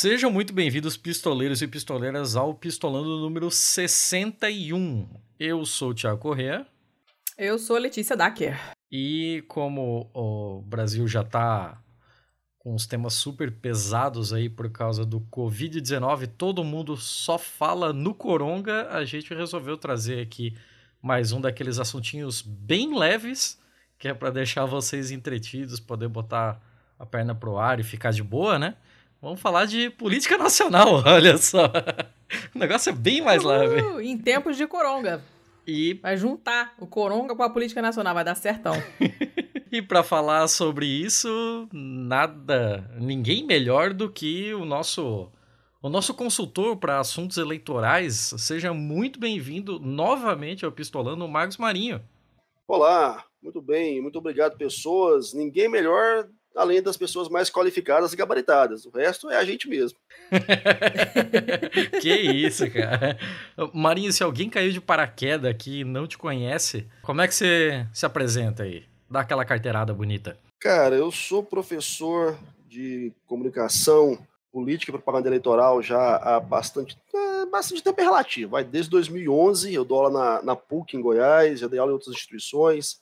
Sejam muito bem-vindos, pistoleiros e pistoleiras, ao Pistolando número 61. Eu sou o Thiago Corrêa. Eu sou a Letícia Dacker. E como o Brasil já está com os temas super pesados aí por causa do Covid-19, todo mundo só fala no Coronga, a gente resolveu trazer aqui mais um daqueles assuntinhos bem leves, que é para deixar vocês entretidos, poder botar a perna pro ar e ficar de boa, né? Vamos falar de política nacional, olha só. O negócio é bem mais leve. Em tempos de coronga. E Vai juntar o coronga com a política nacional, vai dar certão. E para falar sobre isso, nada, ninguém melhor do que o nosso o nosso consultor para assuntos eleitorais. Seja muito bem-vindo novamente ao Pistolando, o Marcos Marinho. Olá, muito bem, muito obrigado, pessoas. Ninguém melhor além das pessoas mais qualificadas e gabaritadas. O resto é a gente mesmo. que isso, cara. Marinho, se alguém caiu de paraquedas aqui e não te conhece, como é que você se apresenta aí? Dá aquela carteirada bonita. Cara, eu sou professor de comunicação política e propaganda eleitoral já há bastante, é, bastante tempo é relativo. Vai desde 2011, eu dou aula na, na PUC em Goiás, já dei aula em outras instituições.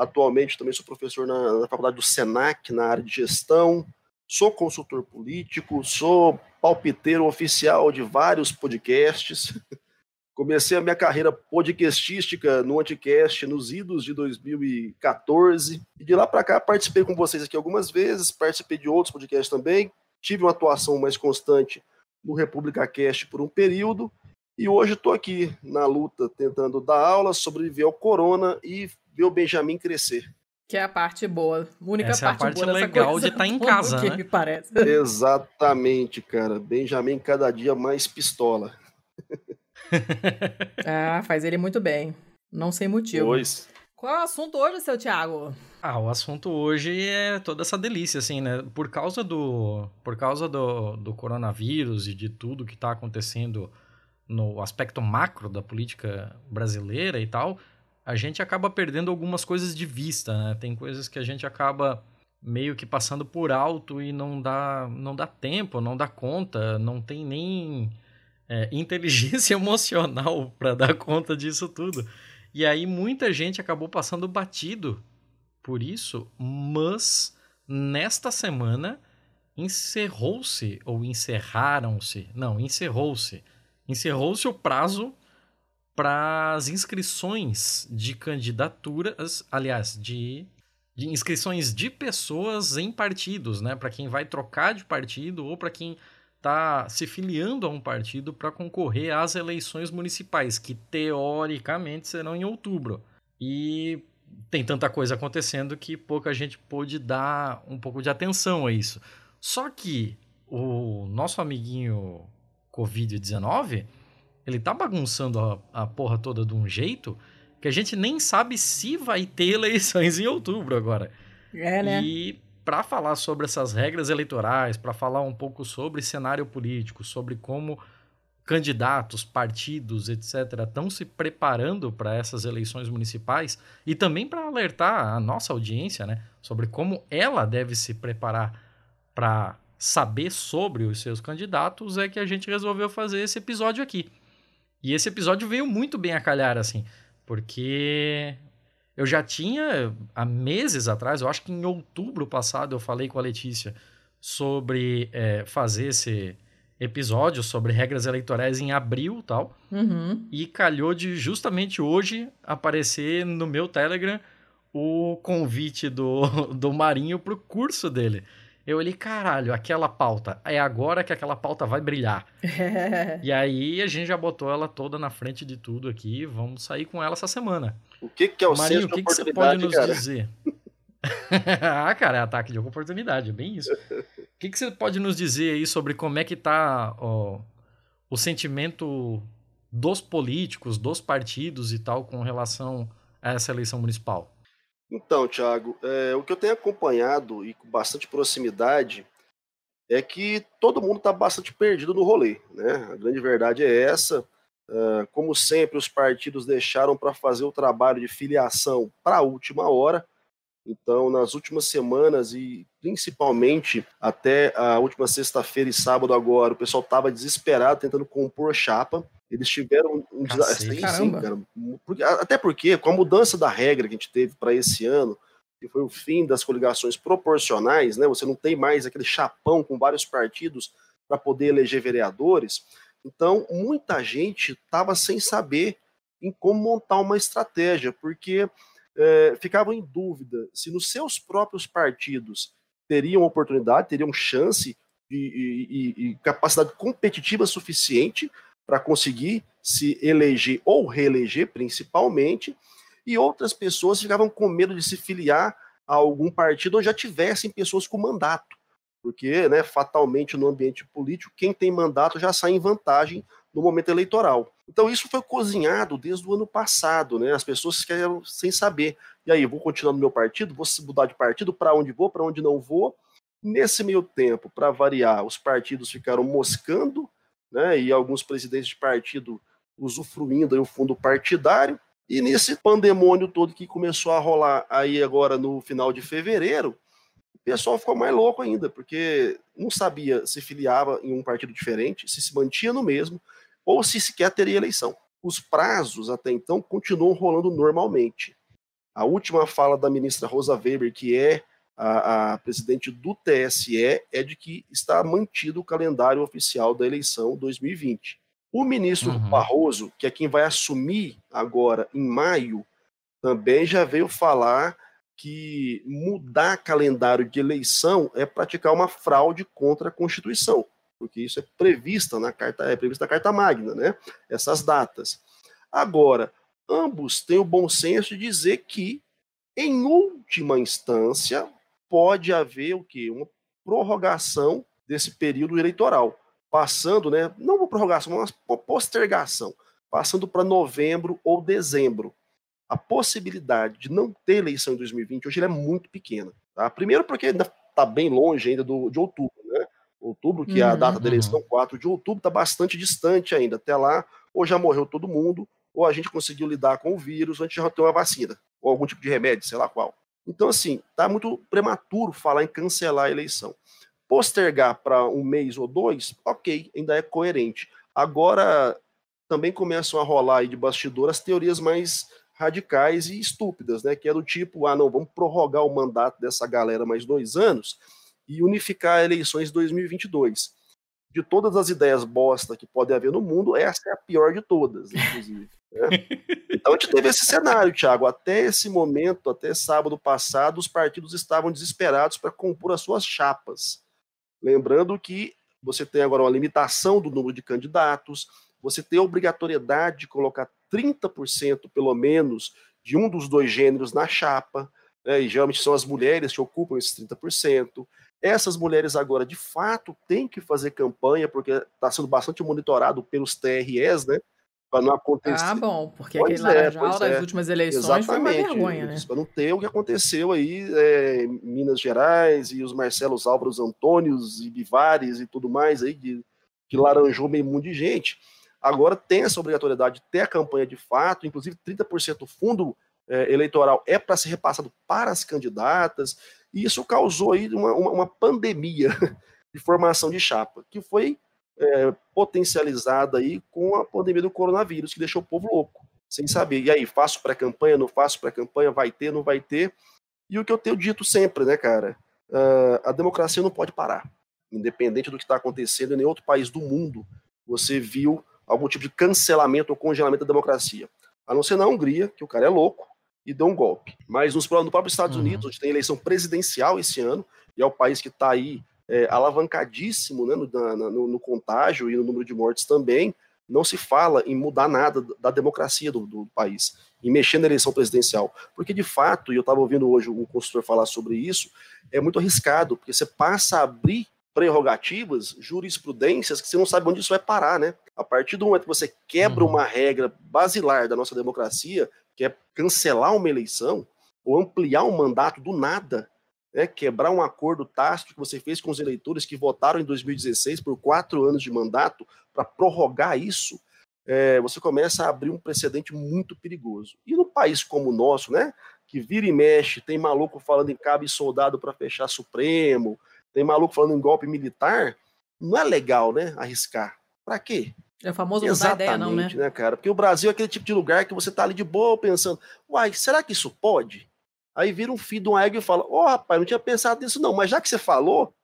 Atualmente também sou professor na, na faculdade do Senac, na área de gestão. Sou consultor político, sou palpiteiro oficial de vários podcasts. Comecei a minha carreira podcastística no Anticast nos idos de 2014. E de lá para cá participei com vocês aqui algumas vezes, participei de outros podcasts também. Tive uma atuação mais constante no República Cast por um período. E hoje estou aqui na luta, tentando dar aula, sobreviver ao corona e ver o Benjamin crescer. Que é a parte boa. A única Essa é a parte, parte boa dessa legal coisa de estar em toda, casa, que né? me parece. Exatamente, cara. Benjamin cada dia mais pistola. Ah, faz ele muito bem. Não sei motivo. Pois. Qual é o assunto hoje, seu Thiago? Ah, o assunto hoje é toda essa delícia, assim, né? Por causa do, por causa do, do coronavírus e de tudo que está acontecendo no aspecto macro da política brasileira e tal, a gente acaba perdendo algumas coisas de vista, né? Tem coisas que a gente acaba meio que passando por alto e não dá, não dá tempo, não dá conta, não tem nem é, inteligência emocional para dar conta disso tudo. E aí muita gente acabou passando batido por isso, mas nesta semana encerrou-se ou encerraram-se, não, encerrou-se, encerrou-se o prazo para as inscrições de candidaturas, aliás, de, de inscrições de pessoas em partidos, né, para quem vai trocar de partido ou para quem está se filiando a um partido para concorrer às eleições municipais, que teoricamente serão em outubro. E tem tanta coisa acontecendo que pouca gente pôde dar um pouco de atenção a isso. Só que o nosso amiguinho Covid-19, ele tá bagunçando a, a porra toda de um jeito que a gente nem sabe se vai ter eleições em outubro agora. É, né? E para falar sobre essas regras eleitorais, para falar um pouco sobre cenário político, sobre como candidatos, partidos, etc., estão se preparando para essas eleições municipais e também para alertar a nossa audiência né, sobre como ela deve se preparar para saber sobre os seus candidatos, é que a gente resolveu fazer esse episódio aqui. E esse episódio veio muito bem a calhar, assim, porque eu já tinha, há meses atrás, eu acho que em outubro passado, eu falei com a Letícia sobre é, fazer esse episódio sobre regras eleitorais em abril tal. Uhum. E calhou de justamente hoje aparecer no meu Telegram o convite do, do Marinho pro curso dele. Eu olhei, caralho, aquela pauta, é agora que aquela pauta vai brilhar. E aí a gente já botou ela toda na frente de tudo aqui, vamos sair com ela essa semana. O que, que é o Marinho, o que, de que você pode oportunidade, nos cara? dizer? ah, cara, é ataque de oportunidade, é bem isso. O que, que você pode nos dizer aí sobre como é que tá ó, o sentimento dos políticos, dos partidos e tal com relação a essa eleição municipal? Então, Thiago, é, o que eu tenho acompanhado e com bastante proximidade é que todo mundo está bastante perdido no rolê. Né? A grande verdade é essa. Uh, como sempre, os partidos deixaram para fazer o trabalho de filiação para a última hora. Então, nas últimas semanas e principalmente até a última sexta-feira e sábado agora, o pessoal estava desesperado tentando compor chapa. Eles tiveram um desastre. Sim, cara. Porque, até porque, com a mudança da regra que a gente teve para esse ano, que foi o fim das coligações proporcionais, né? Você não tem mais aquele chapão com vários partidos para poder eleger vereadores. Então, muita gente estava sem saber em como montar uma estratégia, porque é, ficavam em dúvida se nos seus próprios partidos teriam oportunidade, teriam chance e, e, e capacidade competitiva suficiente para conseguir se eleger ou reeleger, principalmente, e outras pessoas ficavam com medo de se filiar a algum partido ou já tivessem pessoas com mandato, porque, né, fatalmente no ambiente político, quem tem mandato já sai em vantagem no momento eleitoral. Então isso foi cozinhado desde o ano passado, né? As pessoas ficaram sem saber. E aí, vou continuar no meu partido? Vou mudar de partido? Para onde vou? Para onde não vou? Nesse meio tempo, para variar, os partidos ficaram moscando, né? E alguns presidentes de partido usufruindo do fundo partidário. E nesse pandemônio todo que começou a rolar aí agora no final de fevereiro, o pessoal ficou mais louco ainda, porque não sabia se filiava em um partido diferente, se se mantinha no mesmo, ou se sequer teria eleição. Os prazos até então continuam rolando normalmente. A última fala da ministra Rosa Weber, que é a, a, presidente do TSE, é de que está mantido o calendário oficial da eleição 2020. O ministro uhum. Barroso, que é quem vai assumir agora em maio, também já veio falar que mudar calendário de eleição é praticar uma fraude contra a Constituição, porque isso é prevista na carta, é prevista na Carta Magna, né? Essas datas. Agora, ambos têm o bom senso de dizer que, em última instância, pode haver o quê? Uma prorrogação desse período eleitoral passando, né, não uma prorrogação, mas uma postergação, passando para novembro ou dezembro. A possibilidade de não ter eleição em 2020 hoje é muito pequena. Tá? Primeiro porque ainda está bem longe ainda do, de outubro, né? Outubro, que uhum, é a uhum, data da eleição, 4 de outubro, está bastante distante ainda. Até lá, ou já morreu todo mundo, ou a gente conseguiu lidar com o vírus, ou a gente já tem uma vacina, ou algum tipo de remédio, sei lá qual. Então, assim, está muito prematuro falar em cancelar a eleição. Postergar para um mês ou dois, ok, ainda é coerente. Agora, também começam a rolar aí de bastidor as teorias mais radicais e estúpidas, né? Que é do tipo, ah, não, vamos prorrogar o mandato dessa galera mais dois anos e unificar eleições de 2022. De todas as ideias bosta que pode haver no mundo, essa é a pior de todas, inclusive. Né? Então a gente teve esse cenário, Thiago. Até esse momento, até sábado passado, os partidos estavam desesperados para compor as suas chapas. Lembrando que você tem agora uma limitação do número de candidatos, você tem a obrigatoriedade de colocar 30% pelo menos de um dos dois gêneros na chapa, né, e geralmente são as mulheres que ocupam esses 30%. Essas mulheres agora, de fato, têm que fazer campanha, porque está sendo bastante monitorado pelos TREs, né? Para não acontecer. Ah, bom, porque pois aquele é, laranjal das é. últimas eleições Exatamente, foi uma vergonha, né? Para não ter o que aconteceu aí é, em Minas Gerais e os Marcelos Álvaros Antônios e Bivares e tudo mais aí, que, que laranjou meio mundo de gente. Agora tem essa obrigatoriedade de ter a campanha de fato, inclusive 30% do fundo é, eleitoral é para ser repassado para as candidatas, e isso causou aí uma, uma, uma pandemia de formação de chapa, que foi é, potencializada aí com a pandemia do coronavírus, que deixou o povo louco, sem saber. E aí, faço pré-campanha, não faço pré-campanha, vai ter, não vai ter. E o que eu tenho dito sempre, né, cara? Uh, a democracia não pode parar. Independente do que está acontecendo em nenhum outro país do mundo, você viu algum tipo de cancelamento ou congelamento da democracia. A não ser na Hungria, que o cara é louco e deu um golpe. Mas nos, no próprio Estados uhum. Unidos, onde tem eleição presidencial esse ano, e é o país que está aí é, alavancadíssimo né, no, no, no, contágio e no número de mortes também, não se fala em mudar nada da democracia do, do país, em mexer na eleição presidencial. Porque, de fato, e eu estava ouvindo hoje um consultor falar sobre isso, é muito arriscado, porque você passa a abrir prerrogativas, jurisprudências, que você não sabe onde isso vai parar, né? A partir do momento que você quebra uhum. uma regra basilar da nossa democracia, que é cancelar uma eleição, ou ampliar um mandato do nada, né, quebrar um acordo tácito que você fez com os eleitores que votaram em 2016 por quatro anos de mandato, para prorrogar isso, é, você começa a abrir um precedente muito perigoso. E no país como o nosso, né, que vira e mexe, tem maluco falando em cabo e soldado para fechar Supremo, tem maluco falando em golpe militar, não é legal, né? Arriscar. Para quê? É famoso não Exatamente, ideia, não, né? né, cara? Porque o Brasil é aquele tipo de lugar que você tá ali de boa pensando, uai, será que isso pode? Aí vira um filho de uma égua e fala, ó, oh, rapaz, não tinha pensado nisso não, mas já que você falou,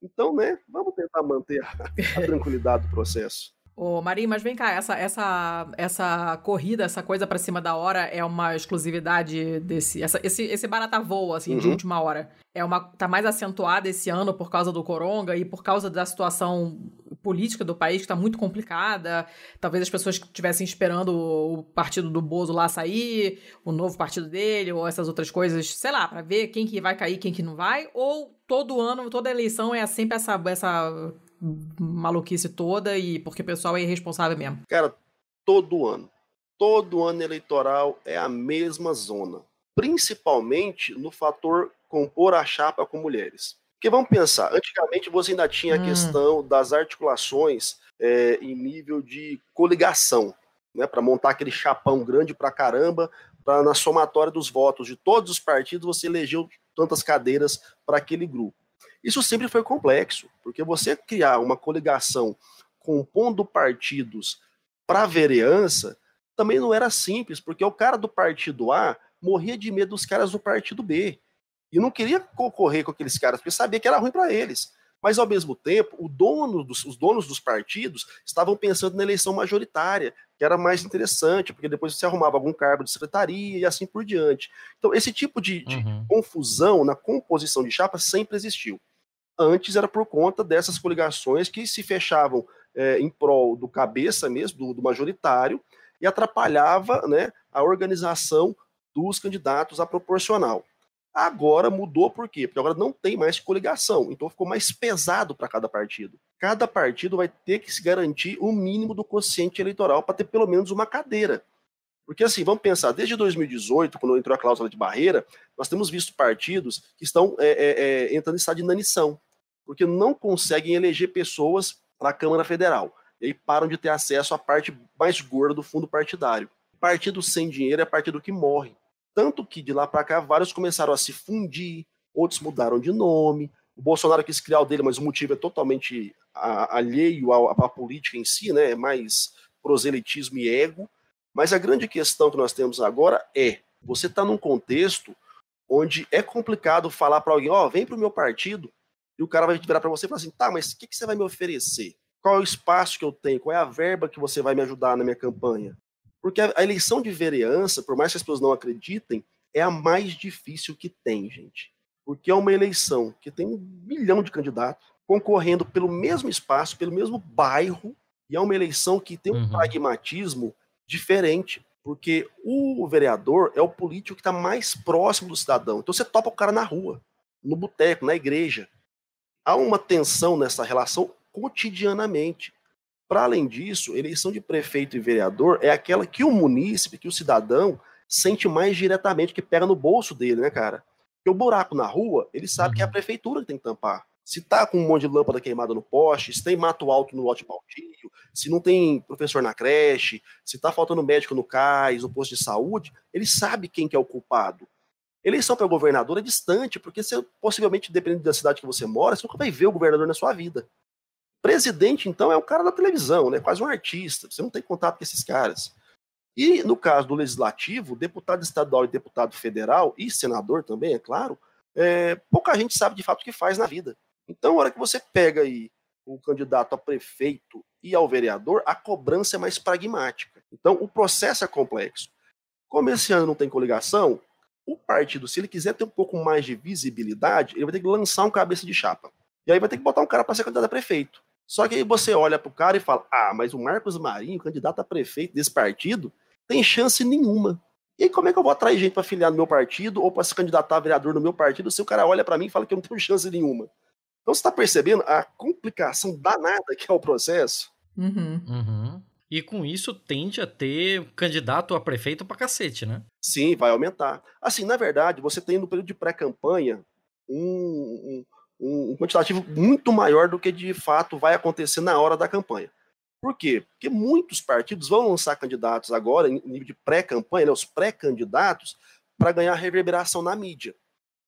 então, né, vamos tentar manter a, a tranquilidade do processo. Ô, Marinho, mas vem cá, essa, essa, essa corrida, essa coisa para cima da hora é uma exclusividade desse. Essa, esse, esse barata voa, assim, uhum. de última hora. É uma. tá mais acentuada esse ano por causa do Coronga e por causa da situação política do país que tá muito complicada. Talvez as pessoas que estivessem esperando o partido do Bozo lá sair, o novo partido dele, ou essas outras coisas, sei lá, para ver quem que vai cair, quem que não vai, ou todo ano, toda eleição é sempre essa, essa maluquice toda e porque o pessoal é irresponsável mesmo. Cara, todo ano. Todo ano eleitoral é a mesma zona. Principalmente no fator compor a chapa com mulheres. Porque vamos pensar, antigamente você ainda tinha a hum. questão das articulações é, em nível de coligação, né, para montar aquele chapão grande pra caramba, para na somatória dos votos de todos os partidos você elegeu tantas cadeiras para aquele grupo. Isso sempre foi complexo, porque você criar uma coligação compondo partidos para vereança também não era simples, porque o cara do partido A morria de medo dos caras do partido B. E não queria concorrer com aqueles caras, porque sabia que era ruim para eles. Mas, ao mesmo tempo, dono dos, os donos dos partidos estavam pensando na eleição majoritária, que era mais interessante, porque depois você arrumava algum cargo de secretaria e assim por diante. Então, esse tipo de, de uhum. confusão na composição de chapa sempre existiu. Antes era por conta dessas coligações que se fechavam é, em prol do cabeça mesmo, do, do majoritário, e atrapalhava né, a organização dos candidatos à proporcional. Agora mudou por quê? Porque agora não tem mais coligação, então ficou mais pesado para cada partido. Cada partido vai ter que se garantir o mínimo do quociente eleitoral para ter pelo menos uma cadeira. Porque assim, vamos pensar, desde 2018, quando entrou a cláusula de barreira, nós temos visto partidos que estão é, é, é, entrando em estado de inanição porque não conseguem eleger pessoas para a Câmara Federal. E aí param de ter acesso à parte mais gorda do fundo partidário. Partido sem dinheiro é partido que morre. Tanto que de lá para cá vários começaram a se fundir, outros mudaram de nome. O Bolsonaro quis criar o dele, mas o motivo é totalmente alheio à, política em si, né? É mais proselitismo e ego. Mas a grande questão que nós temos agora é: você está num contexto onde é complicado falar para alguém, ó, oh, vem para o meu partido, e o cara vai virar para você e falar assim: tá, mas o que, que você vai me oferecer? Qual é o espaço que eu tenho? Qual é a verba que você vai me ajudar na minha campanha? Porque a, eleição de vereança, por mais que as pessoas não acreditem, é a mais difícil que tem, gente. Porque é uma eleição que tem um milhão de candidatos concorrendo pelo mesmo espaço, pelo mesmo bairro, e é uma eleição que tem um uhum. pragmatismo diferente. Porque o vereador é o político que está mais próximo do cidadão. Então você topa o cara na rua, no boteco, na igreja há uma tensão nessa relação cotidianamente. Para além disso, eleição de prefeito e vereador é aquela que o munícipe, que o cidadão, sente mais diretamente, que pega no bolso dele, né, cara? Porque o buraco na rua, ele sabe que é a uhum. prefeitura que tem que tampar. Se tá com um monte de lâmpada queimada no poste, se tem mato alto no lote baldio, se não tem professor na creche, se tá faltando médico no CAIS, no posto de saúde, ele sabe quem que é o culpado. Eleição para governador é distante, porque você, possivelmente, dependendo da cidade que você mora, você nunca vai ver o governador na sua vida. Presidente, então, é um cara da televisão, né? quase um artista. Você não tem contato com esses caras. E no caso do legislativo, deputado estadual e deputado federal, e senador também, é claro, é, pouca gente sabe de fato o que faz na vida. Então, a hora que você pega aí o candidato a prefeito e ao vereador, a cobrança é mais pragmática. Então, o processo é complexo. Como esse ano não tem coligação, o partido, se ele quiser ter um pouco mais de visibilidade, ele vai ter que lançar um cabeça de chapa. E aí vai ter que botar um cara para ser candidato a prefeito. Só que aí você olha pro cara e fala: ah, mas o Marcos Marinho, candidato a prefeito desse partido, tem chance nenhuma. E aí, como é que eu vou atrair gente para filiar no meu partido ou para se candidatar a vereador no meu partido se o cara olha para mim e fala que eu não tenho chance nenhuma? Então você está percebendo a complicação danada que é o processo? Uhum. Uhum. E com isso tende a ter candidato a prefeito pra cacete, né? Sim, vai aumentar. Assim, na verdade, você tem no período de pré-campanha um, um, um, quantitativo muito maior do que de fato vai acontecer na hora da campanha. Por quê? Porque muitos partidos vão lançar candidatos agora, em nível de pré-campanha, né, os pré-candidatos, para ganhar reverberação na mídia,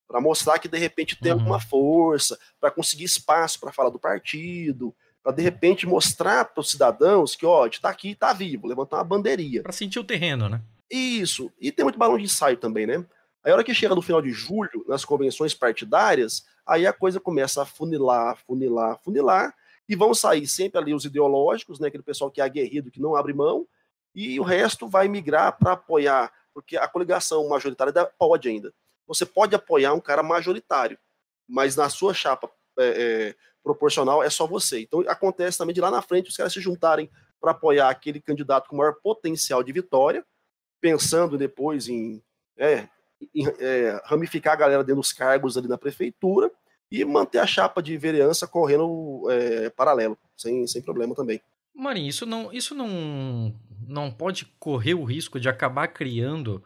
para mostrar que de repente tem uhum. alguma força, para conseguir espaço para falar do partido, para de repente mostrar para os cidadãos que, ó, a gente está aqui, está vivo, levantar uma bandeirinha. Para sentir o terreno, né? Isso. E tem muito balão de ensaio também, né? Aí a hora que chega no final de julho, nas convenções partidárias, aí a coisa começa a funilar, funilar, funilar, e vão sair sempre ali os ideológicos, né, aquele pessoal que é aguerrido, que não abre mão, e o resto vai migrar para apoiar, porque a coligação majoritária pode ainda. Você pode apoiar um cara majoritário, mas na sua chapa é, é, proporcional é só você. Então acontece também de lá na frente os caras se juntarem para apoiar aquele candidato com maior potencial de vitória, pensando depois em, é, em é, ramificar a galera dentro dos cargos ali na prefeitura e manter a chapa de vereança correndo é, paralelo, sem, sem problema também. Marinho, isso não, isso não, não pode correr o risco de acabar criando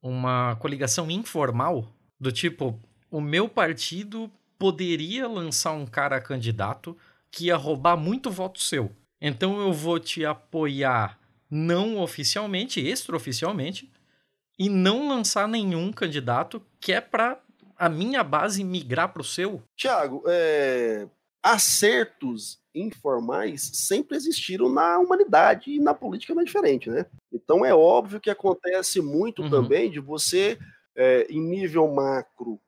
uma coligação informal do tipo o meu partido poderia lançar um cara candidato que ia roubar muito voto seu. Então eu vou te apoiar não oficialmente, extraoficialmente, e não lançar nenhum candidato que é para a minha base migrar para o seu? Tiago, é... acertos informais sempre existiram na humanidade e na política não é diferente, né? Então é óbvio que acontece muito uhum. também de você, é, em nível macro,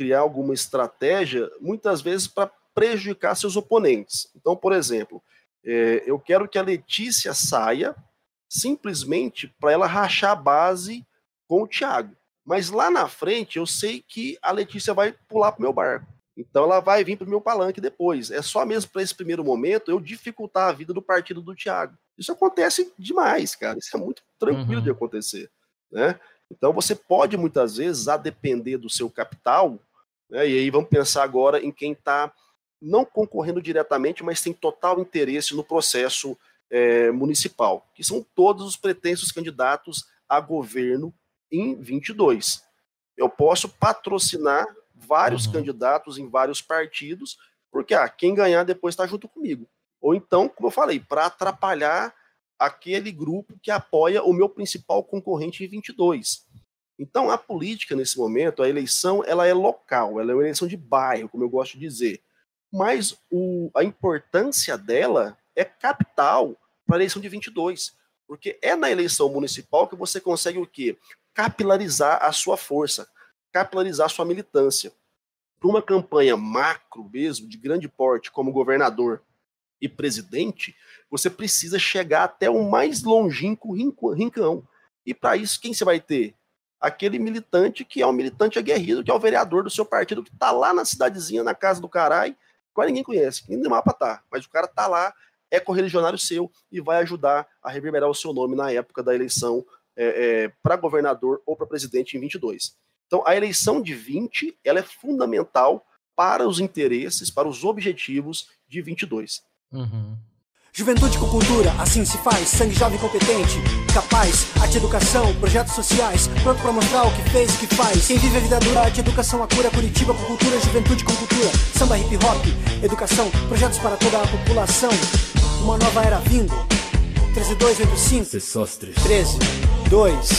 criar alguma estratégia, muitas vezes para prejudicar seus oponentes. Então, por exemplo, é, eu quero que a Letícia saia simplesmente para ela rachar a base com o Thiago. Mas lá na frente eu sei que a Letícia vai pular para o meu barco. Então ela vai vir para o meu palanque depois. É só mesmo para esse primeiro momento eu dificultar a vida do partido do Thiago. Isso acontece demais, cara. Isso é muito tranquilo uhum. de acontecer. Né? Então você pode muitas vezes, a depender do seu capital, né? e aí vamos pensar agora em quem está não concorrendo diretamente, mas tem total interesse no processo é, municipal, que são todos os pretensos candidatos a governo em 22. Eu posso patrocinar vários uhum. candidatos em vários partidos, porque ah, quem ganhar depois está junto comigo. Ou então, como eu falei, para atrapalhar aquele grupo que apoia o meu principal concorrente em 22. Então, a política nesse momento, a eleição, ela é local, ela é uma eleição de bairro, como eu gosto de dizer. Mas o, a importância dela é capital para a eleição de 22, porque é na eleição municipal que você consegue o quê? capilarizar a sua força, capilarizar a sua militância. Para uma campanha macro mesmo, de grande porte, como governador e presidente, você precisa chegar até o mais longínquo rincão. E para isso, quem você vai ter? Aquele militante que é um militante aguerrido, que é o vereador do seu partido, que está lá na cidadezinha, na casa do caralho, quase ninguém conhece, nem no mapa tá, mas o cara tá lá, é correligionário seu e vai ajudar a reverberar o seu nome na época da eleição é, é, para governador ou para presidente em 22. Então, a eleição de 20 ela é fundamental para os interesses, para os objetivos de 22. Uhum. Juventude com cultura, assim se faz. Sangue jovem competente, capaz. Arte educação, projetos sociais. Pronto pra mostrar o que fez e que faz. Quem vive a vida dura, arte educação, a cura. Curitiba com cultura, juventude com cultura. Samba hip hop, educação. Projetos para toda a população. Uma nova era vindo. 13285 Sessostres 13 2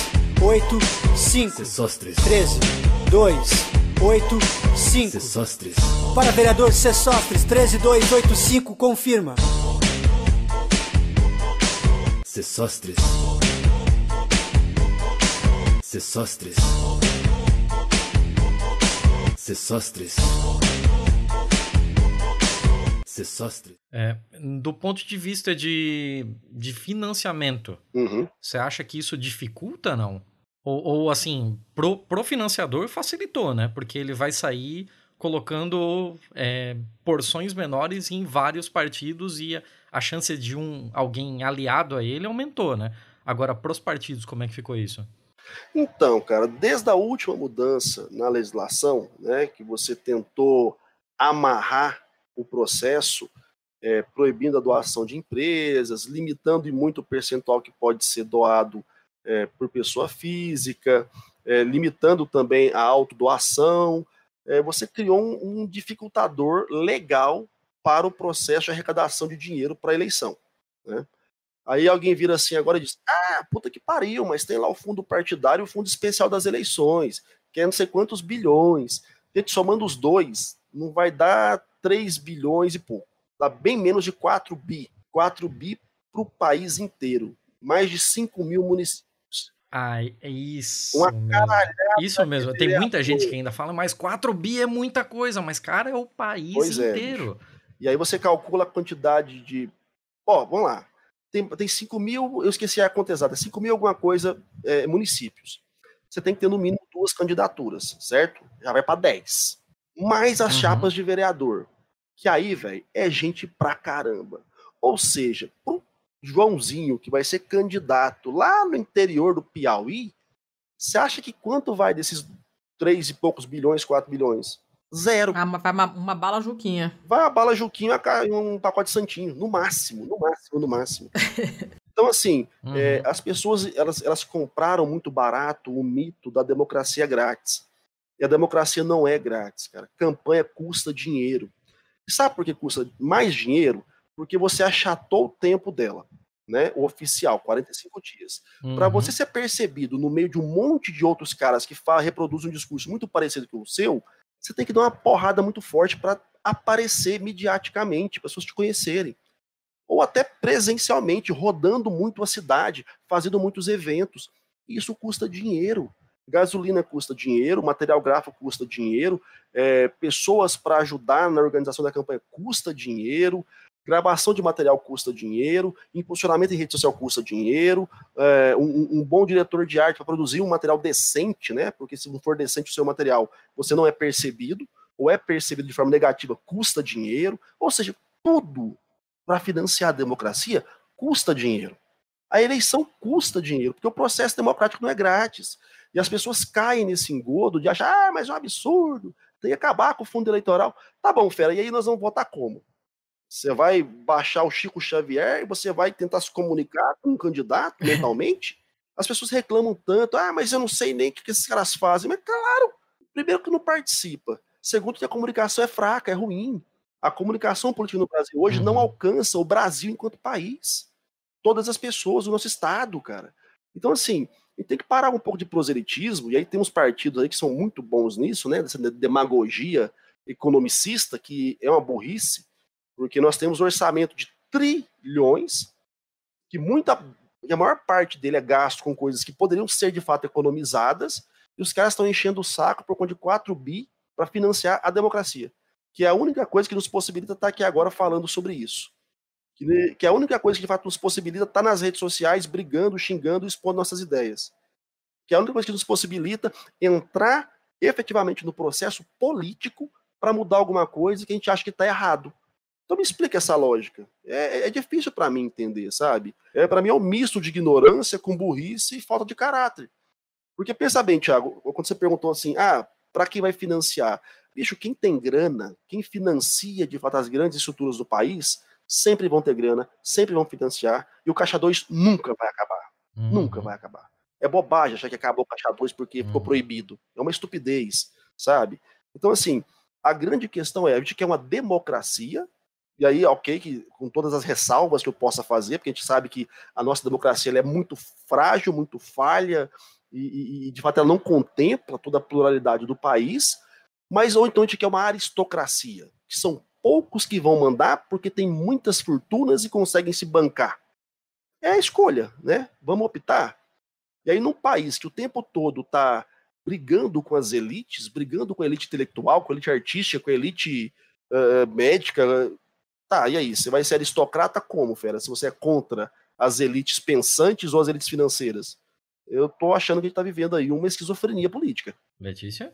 8 5 Sessostres 13 2 8 5 Sessostres Para vereador Sessostres 13285 confirma Sessostres Sessostres ser sócio? É, do ponto de vista de, de financiamento, uhum. você acha que isso dificulta, não? Ou, ou assim, pro, pro financiador facilitou, né? Porque ele vai sair colocando é, porções menores em vários partidos e a, chance de um alguém aliado a ele aumentou, né? Agora, pros partidos, como é que ficou isso? Então, cara, desde a última mudança na legislação, né, que você tentou amarrar o processo, é, proibindo a doação de empresas, limitando em muito o percentual que pode ser doado é, por pessoa física, é, limitando também a autodoação. É, você criou um, um, dificultador legal para o processo de arrecadação de dinheiro para a eleição. Né? Aí alguém vira assim agora e diz: Ah, puta que pariu, mas tem lá o fundo partidário e o fundo especial das eleições, que é não sei quantos bilhões. Gente, somando os dois, não vai dar 3 bilhões e pouco. Dá bem menos de 4 bi. 4 bi para o país inteiro. Mais de 5 mil municípios. Ai, é isso. Uma caralhada Isso mesmo. Tem muita gente que ainda fala, mas 4 bi é muita coisa. Mas, cara, é o país Pois é, inteiro. E aí você calcula a quantidade de. Ó, vamos lá. Tem, tem 5 mil, eu esqueci a conta exata, 5 mil alguma coisa é, municípios. Você tem que ter no mínimo duas candidaturas, certo? Já vai para 10. Mais as Uhum. chapas de vereador. Que aí, velho, é gente pra caramba. Ou seja, pro Joãozinho, que vai ser candidato lá no interior do Piauí, você acha que quanto vai desses 3 e poucos bilhões, 4 bilhões? Zero. Ah, uma, vai uma, uma bala juquinha. vai a bala Juquinho e um pacote santinho, no máximo, no máximo, no máximo. Então, assim, Uhum. é, as pessoas elas, elas compraram muito barato o mito da democracia grátis. E a democracia não é grátis, cara. Campanha custa dinheiro. E sabe por que custa mais dinheiro? Porque você achatou o tempo dela, né? O oficial, 45 dias. Para Uhum. você ser percebido no meio de um monte de outros caras que fa- reproduzem um discurso muito parecido com o seu, você tem que dar uma porrada muito forte para aparecer mediaticamente, pessoas te conhecerem. Ou até presencialmente, rodando muito a cidade, fazendo muitos eventos. Isso custa dinheiro. Gasolina custa dinheiro, material gráfico custa dinheiro, é, pessoas para ajudar na organização da campanha custa dinheiro, gravação de material custa dinheiro, impulsionamento em rede social custa dinheiro, é, um, um bom diretor de arte para produzir um material decente, né? Porque se não for decente o seu material, você não é percebido, ou é percebido de forma negativa, custa dinheiro. Ou seja, tudo para financiar a democracia custa dinheiro. A eleição custa dinheiro, porque o processo democrático não é grátis. E as pessoas caem nesse engodo de achar, ah, mas é um absurdo, tem que acabar com o fundo eleitoral. Tá bom, fera, e aí nós vamos votar como? Você vai baixar o Chico Xavier e você vai tentar se comunicar com um candidato mentalmente? As pessoas reclamam tanto, ah, mas eu não sei nem o que esses caras fazem. Mas claro, primeiro que não participa. Segundo que a comunicação é fraca, é ruim. A comunicação política no Brasil hoje não Uhum. alcança o Brasil enquanto país. Todas as pessoas do nosso estado, cara. Então, assim, tem que parar um pouco de proselitismo, e aí tem uns partidos aí que são muito bons nisso, né? Dessa demagogia economicista, que é uma burrice, porque nós temos um orçamento de trilhões, que muita, e a maior parte dele é gasto com coisas que poderiam ser de fato economizadas, e os caras estão enchendo o saco por conta de 4 bi para financiar a democracia, que é a única coisa que nos possibilita estar aqui agora falando sobre isso. Que, que é a única coisa que de fato nos possibilita estar nas redes sociais brigando, xingando, expondo nossas ideias. Que é a única coisa que nos possibilita entrar efetivamente no processo político para mudar alguma coisa que a gente acha que está errado. Então me explica essa lógica. É, é difícil para mim entender, sabe? É, para mim é um misto de ignorância com burrice e falta de caráter. Porque pensa bem, Thiago, quando você perguntou assim, ah, para quem vai financiar? Bicho, quem tem grana, quem financia de fato as grandes estruturas do país, sempre vão ter grana, sempre vão financiar, e o Caixa 2 nunca vai acabar. Uhum. Nunca vai acabar. É bobagem achar que acabou o Caixa 2 porque ficou Uhum. proibido. É uma estupidez, sabe? Então, assim, a grande questão é, a gente quer uma democracia, e aí, ok, que, com todas as ressalvas que eu possa fazer, porque a gente sabe que a nossa democracia é muito frágil, muito falha, e, e- de fato ela não contempla toda a pluralidade do país, mas ou então a gente quer uma aristocracia, que são poucos que vão mandar porque tem muitas fortunas e conseguem se bancar. É a escolha, né? Vamos optar. E aí, num país que o tempo todo está brigando com as elites, brigando com a elite intelectual, com a elite artística, com a elite eh, médica, tá, e aí? Você vai ser aristocrata como, fera? Se você é contra as elites pensantes ou as elites financeiras? Eu tô achando que a gente tá vivendo aí uma esquizofrenia política. Letícia?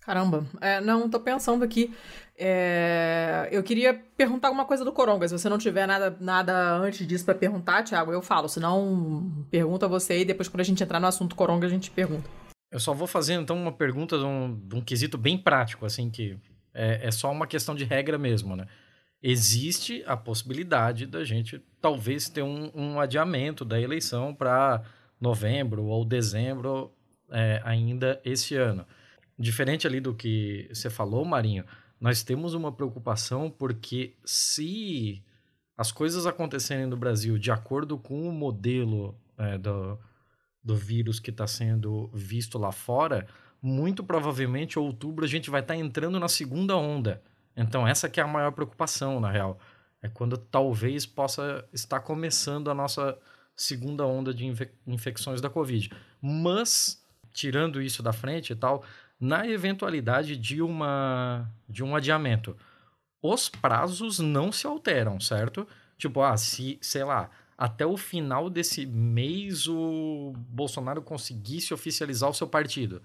Caramba. É, não, tô pensando aqui. É, eu queria perguntar alguma coisa do Coronga. Se você não tiver nada, nada antes disso pra perguntar, Thiago, eu falo. Se não, pergunta você e depois, quando a gente entrar no assunto Coronga, a gente pergunta. Eu só vou fazer então uma pergunta de um, de um quesito bem prático, assim, que é, é só uma questão de regra mesmo, né? Existe a possibilidade da gente talvez ter um, um adiamento da eleição para novembro ou dezembro é, ainda esse ano. Diferente ali do que você falou, Marinho, nós temos uma preocupação porque se as coisas acontecerem no Brasil de acordo com o modelo é, do, do vírus que está sendo visto lá fora, muito provavelmente em outubro a gente vai estar tá entrando na segunda onda. Então essa que é a maior preocupação, na real. É quando talvez possa estar começando a nossa segunda onda de infe infecções da Covid. Mas, tirando isso da frente e tal, na eventualidade de, uma, de um adiamento, os prazos não se alteram, certo? Tipo, ah, se, sei lá, até o final desse mês o Bolsonaro conseguisse oficializar o seu partido,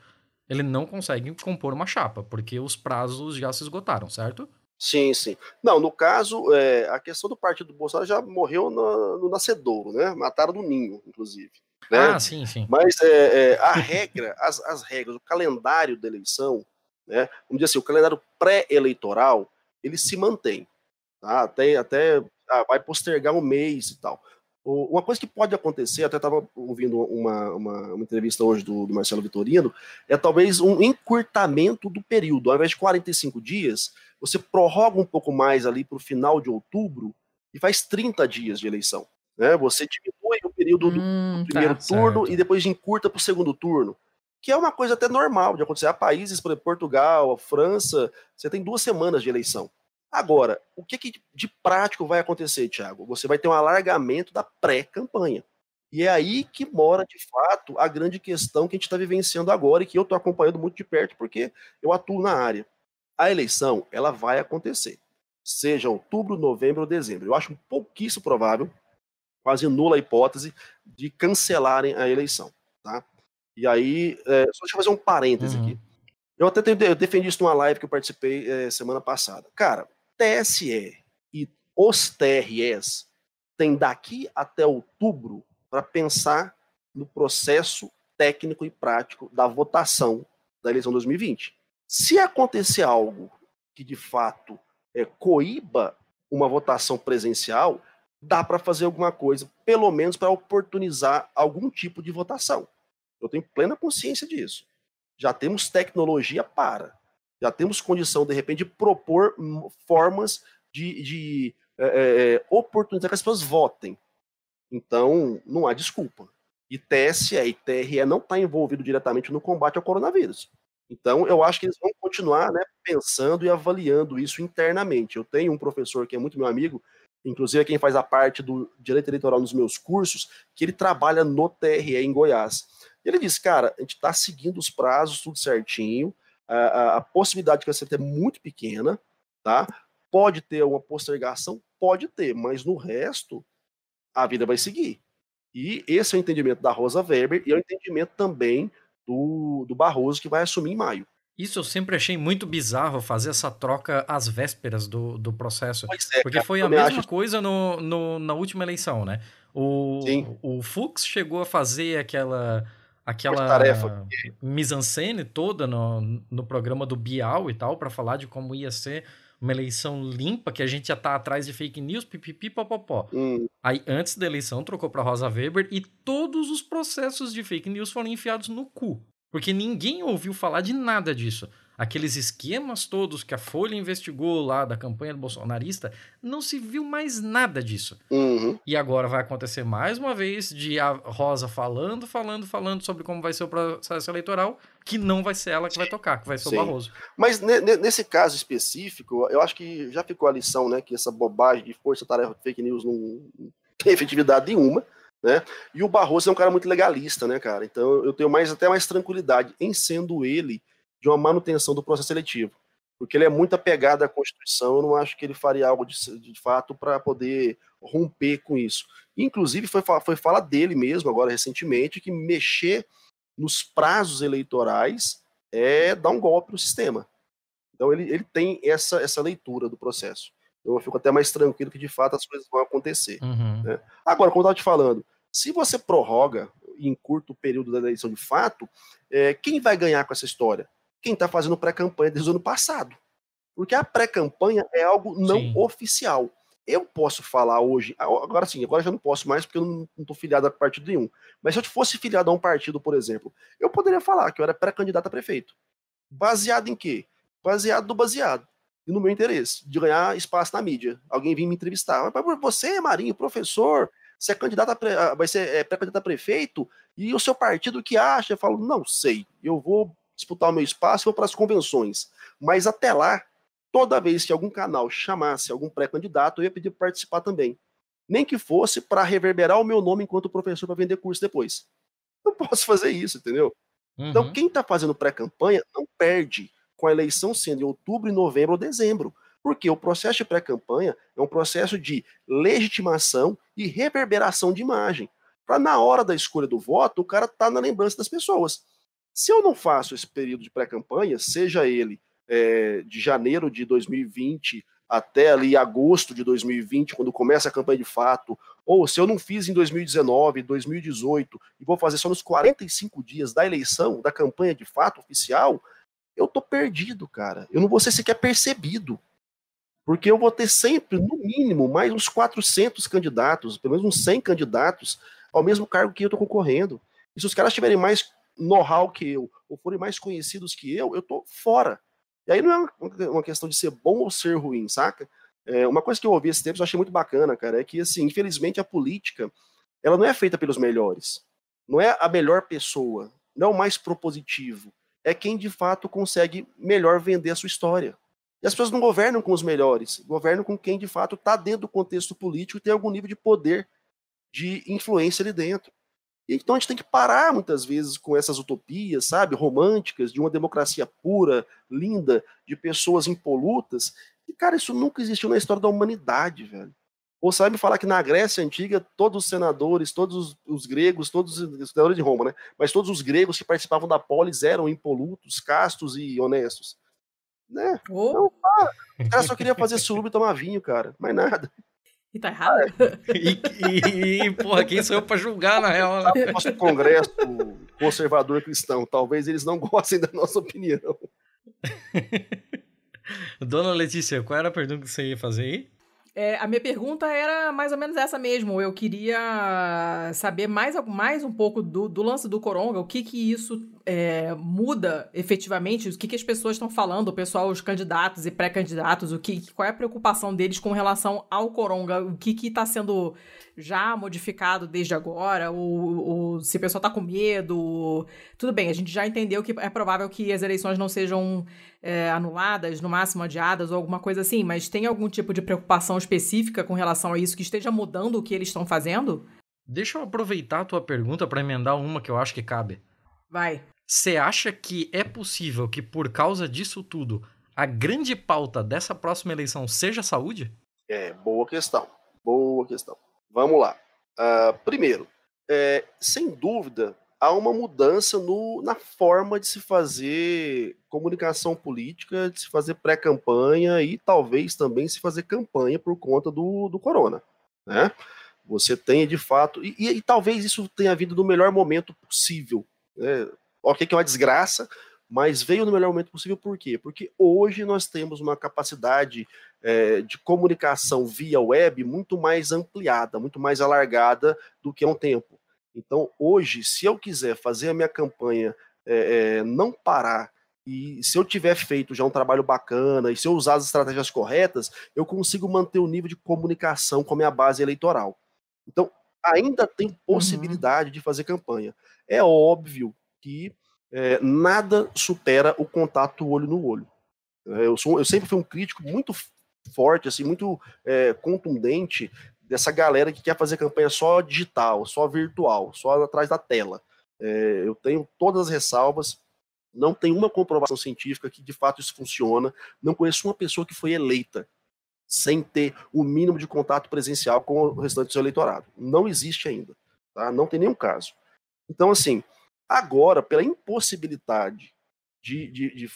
ele não consegue compor uma chapa, porque os prazos já se esgotaram, certo? Sim, sim. Não, no caso, é, a questão do partido do Bolsonaro já morreu no, no nascedouro, né? Mataram no ninho, inclusive. Né? Ah, sim, sim. Mas é, é, a regra, as, as regras, o calendário da eleição, né? Vamos dizer assim, o calendário pré-eleitoral, ele se mantém. Tá? Até, até ah, vai postergar um mês e tal. Uma coisa que pode acontecer, até estava ouvindo uma, uma, uma, entrevista hoje do, do, Marcelo Vitorino, é talvez um encurtamento do período. Ao invés de 45 dias, você prorroga um pouco mais ali para o final de outubro e faz 30 dias de eleição. Né? Você diminui o período do, hum, do primeiro tá, turno certo. e depois encurta para o segundo turno. Que é uma coisa até normal de acontecer. Há países, por exemplo, Portugal, a França, você tem duas semanas de eleição. Agora, o que, que de prático vai acontecer, Tiago? Você vai ter um alargamento da pré-campanha. E é aí que mora, de fato, a grande questão que a gente está vivenciando agora e que eu estou acompanhando muito de perto porque eu atuo na área. A eleição, ela vai acontecer. Seja outubro, novembro ou dezembro. Eu acho pouquíssimo provável, quase nula a hipótese, de cancelarem a eleição. Tá? E aí, é, só deixa eu fazer um parêntese uhum. aqui. Eu até eu defendi isso numa live que eu participei é, semana passada. Cara, TSE e os TREs têm daqui até outubro para pensar no processo técnico e prático da votação da eleição 2020. Se acontecer algo que de fato é, coíba uma votação presencial, dá para fazer alguma coisa, pelo menos para oportunizar algum tipo de votação. Eu tenho plena consciência disso. Já temos tecnologia para já temos condição, de repente, de propor formas de, de é, é, é, oportunizar que as pessoas votem. Então, não há desculpa. E TSE e TRE não está envolvido diretamente no combate ao coronavírus. Então, eu acho que eles vão continuar né, pensando e avaliando isso internamente. Eu tenho um professor que é muito meu amigo, inclusive é quem faz a parte do direito eleitoral nos meus cursos, que ele trabalha no TRE em Goiás. E ele disse, cara, a gente está seguindo os prazos, tudo certinho, a, a possibilidade de crescimento é muito pequena, tá? Pode ter uma postergação? Pode ter, mas no resto, a vida vai seguir. E esse é o entendimento da Rosa Weber e é o entendimento também do, do Barroso, que vai assumir em maio. Isso eu sempre achei muito bizarro fazer essa troca às vésperas do, do processo. É, porque foi a mesma acho... coisa no, no, na última eleição, né? O, Sim. o Fux chegou a fazer aquela aquela mise-en-scène toda no, no programa do Bial e tal, para falar de como ia ser uma eleição limpa, que a gente já tá atrás de fake news, pipipi, popopó. Hum. Aí, antes da eleição, trocou pra Rosa Weber e todos os processos de fake news foram enfiados no cu. Porque ninguém ouviu falar de nada disso aqueles esquemas todos que a Folha investigou lá da campanha do bolsonarista, não se viu mais nada disso. Uhum. E agora vai acontecer mais uma vez de a Rosa falando, falando, falando sobre como vai ser o processo eleitoral, que não vai ser ela que vai tocar, que vai ser Sim. o Barroso. Mas nesse caso específico, eu acho que já ficou a lição, né, que essa bobagem de força-tarefa fake news não tem efetividade nenhuma. Né? E o Barroso é um cara muito legalista, né, cara? Então eu tenho mais até mais tranquilidade em sendo ele de uma manutenção do processo seletivo. Porque ele é muito apegado à Constituição, eu não acho que ele faria algo de, de fato para poder romper com isso. Inclusive, foi, foi fala dele mesmo, agora recentemente, que mexer nos prazos eleitorais é dar um golpe no sistema. Então, ele, ele tem essa, essa leitura do processo. Então, eu fico até mais tranquilo que, de fato, as coisas vão acontecer. Uhum. Né? Agora, como eu estava te falando, se você prorroga em curto período da eleição de fato, é, quem vai ganhar com essa história? Quem está fazendo pré-campanha desde o ano passado. Porque a pré-campanha é algo não sim. oficial. Eu posso falar hoje, agora sim, agora já não posso mais porque eu não estou filiado a partido nenhum. Mas se eu fosse filiado a um partido, por exemplo, eu poderia falar que eu era pré-candidato a prefeito. Baseado em quê? Baseado no baseado. e no meu interesse, de ganhar espaço na mídia. Alguém vir me entrevistar. Mas você, Marinho, professor, você é candidato a vai ser é, pré-candidato a prefeito, e o seu partido que acha? Eu falo, não sei, eu vou disputar o meu espaço, vou para as convenções. Mas até lá, toda vez que algum canal chamasse algum pré-candidato, eu ia pedir para participar também. Nem que fosse para reverberar o meu nome enquanto professor para vender curso depois. Não posso fazer isso, entendeu? Então, uhum. Então, quem está fazendo pré-campanha não perde com a eleição sendo em outubro, novembro ou dezembro. Porque o processo de pré-campanha é um processo de legitimação e reverberação de imagem. Para na hora da escolha do voto, o cara tá na lembrança das pessoas. Se eu não faço esse período de pré-campanha, seja ele é, de janeiro de 2020 até ali agosto de 2020, quando começa a campanha de fato, ou se eu não fiz em 2019, 2018, e vou fazer só nos 45 dias da eleição, da campanha de fato oficial, eu tô perdido, cara. Eu não vou ser sequer percebido. Porque eu vou ter sempre, no mínimo, mais uns 400 candidatos, pelo menos uns 100 candidatos, ao mesmo cargo que eu tô concorrendo. E se os caras tiverem mais know-how que eu, ou forem mais conhecidos que eu, eu tô fora. E aí não é uma questão de ser bom ou ser ruim, saca? É, uma coisa que eu ouvi esse tempo, eu achei muito bacana, cara, é que, assim, infelizmente a política, ela não é feita pelos melhores. Não é a melhor pessoa, não é o mais propositivo. É quem, de fato, consegue melhor vender a sua história. E as pessoas não governam com os melhores, governam com quem, de fato, está dentro do contexto político e tem algum nível de poder, de influência ali dentro. Então a gente tem que parar muitas vezes com essas utopias, sabe, românticas, de uma democracia pura, linda, de pessoas impolutas. E, cara, isso nunca existiu na história da humanidade, velho. Ou sabe falar que na Grécia Antiga, todos os senadores, todos os, os gregos, todos os senadores de Roma, né? Mas todos os gregos que participavam da polis eram impolutos, castos e honestos. Né? Oh. Não, para. O cara só queria fazer suruba e tomar vinho, cara. Mais nada. E tá errado? e, e, porra, quem sou eu pra julgar, na real? Né? Nosso congresso conservador cristão, talvez eles não gostem da nossa opinião. Dona Letícia, qual era a pergunta que você ia fazer aí? É, a minha pergunta era mais ou menos essa mesmo. Eu queria saber mais, mais um pouco do, do lance do Coronga, o que que isso é, muda efetivamente, o que, que as pessoas estão falando, o pessoal, os candidatos e pré-candidatos, o que, qual é a preocupação deles com relação ao Coronga, o que está sendo já modificado desde agora, ou, ou se o pessoal está com medo. Tudo bem, a gente já entendeu que é provável que as eleições não sejam é, anuladas, no máximo adiadas ou alguma coisa assim, mas tem algum tipo de preocupação específica com relação a isso que esteja mudando o que eles estão fazendo? Deixa eu aproveitar a tua pergunta para emendar uma que eu acho que cabe. Vai. Você acha que é possível que, por causa disso tudo, a grande pauta dessa próxima eleição seja saúde? É, boa questão. Boa questão. Vamos lá. Uh, primeiro, é, sem dúvida, há uma mudança no, na forma de se fazer comunicação política, de se fazer pré-campanha e talvez também se fazer campanha por conta do, do corona. Né? Você tem, de fato, e, e, e talvez isso tenha vindo no melhor momento possível. Né? Ok, que é uma desgraça, mas veio no melhor momento possível por quê? Porque hoje nós temos uma capacidade é, de comunicação via web muito mais ampliada, muito mais alargada do que há um tempo. Então, hoje, se eu quiser fazer a minha campanha é, é, não parar, e se eu tiver feito já um trabalho bacana, e se eu usar as estratégias corretas, eu consigo manter o nível de comunicação com a minha base eleitoral. Então, ainda tem uhum. possibilidade uhum. de fazer campanha. É óbvio que é, nada supera o contato olho no olho. É, eu, sou, eu sempre fui um crítico muito forte, assim, muito é, contundente dessa galera que quer fazer campanha só digital, só virtual, só atrás da tela. É, eu tenho todas as ressalvas, não tem uma comprovação científica que de fato isso funciona. Não conheço uma pessoa que foi eleita sem ter o mínimo de contato presencial com o restante do seu eleitorado. Não existe ainda. Tá? Não tem nenhum caso. Então, assim, Agora, pela impossibilidade de, de, de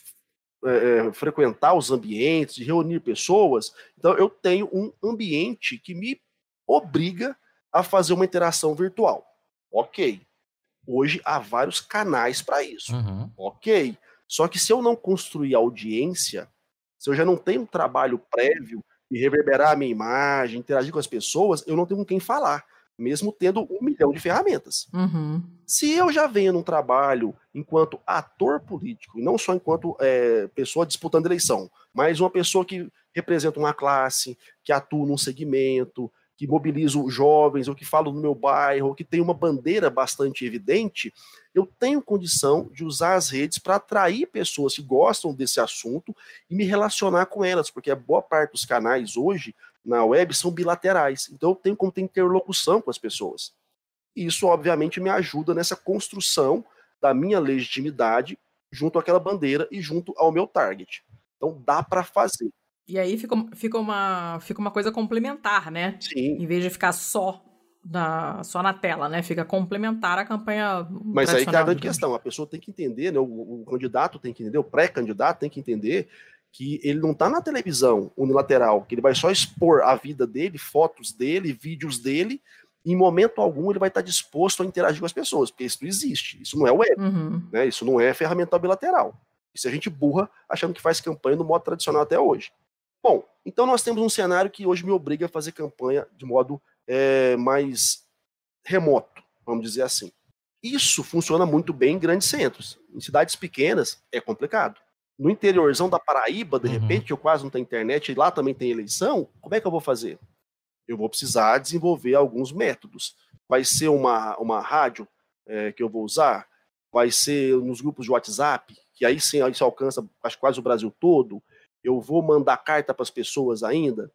é, frequentar os ambientes, de reunir pessoas, então eu tenho um ambiente que me obriga a fazer uma interação virtual. Ok. Hoje há vários canais para isso. Uhum. Ok. Só que se eu não construir audiência, se eu já não tenho um trabalho prévio de reverberar a minha imagem, interagir com as pessoas, eu não tenho com quem falar mesmo tendo um milhão de ferramentas. Uhum. Se eu já venho num trabalho enquanto ator político, e não só enquanto é, pessoa disputando eleição, mas uma pessoa que representa uma classe, que atua num segmento, que mobiliza os jovens, ou que fala no meu bairro, ou que tem uma bandeira bastante evidente, eu tenho condição de usar as redes para atrair pessoas que gostam desse assunto e me relacionar com elas, porque a boa parte dos canais hoje na web são bilaterais. Então eu tenho como ter interlocução com as pessoas. E isso, obviamente, me ajuda nessa construção da minha legitimidade junto àquela bandeira e junto ao meu target. Então dá para fazer. E aí fica, fica, uma, fica uma coisa complementar, né? Sim. Em vez de ficar só na, só na tela, né? Fica complementar a campanha. Mas aí que é a grande questão, a pessoa tem que entender, né? O, o candidato tem que entender, o pré-candidato tem que entender que ele não está na televisão unilateral, que ele vai só expor a vida dele, fotos dele, vídeos dele, e em momento algum ele vai estar tá disposto a interagir com as pessoas, porque isso não existe, isso não é web, uhum. né? Isso não é ferramental bilateral. Isso a gente burra achando que faz campanha no modo tradicional até hoje. Bom, então nós temos um cenário que hoje me obriga a fazer campanha de modo é, mais remoto, vamos dizer assim. Isso funciona muito bem em grandes centros. Em cidades pequenas é complicado. No interiorzão da Paraíba, de uhum. repente, eu quase não tenho internet, e lá também tem eleição, como é que eu vou fazer? Eu vou precisar desenvolver alguns métodos. Vai ser uma, uma rádio é, que eu vou usar? Vai ser nos grupos de WhatsApp, que aí sim isso alcança acho, quase o Brasil todo eu vou mandar carta para as pessoas ainda,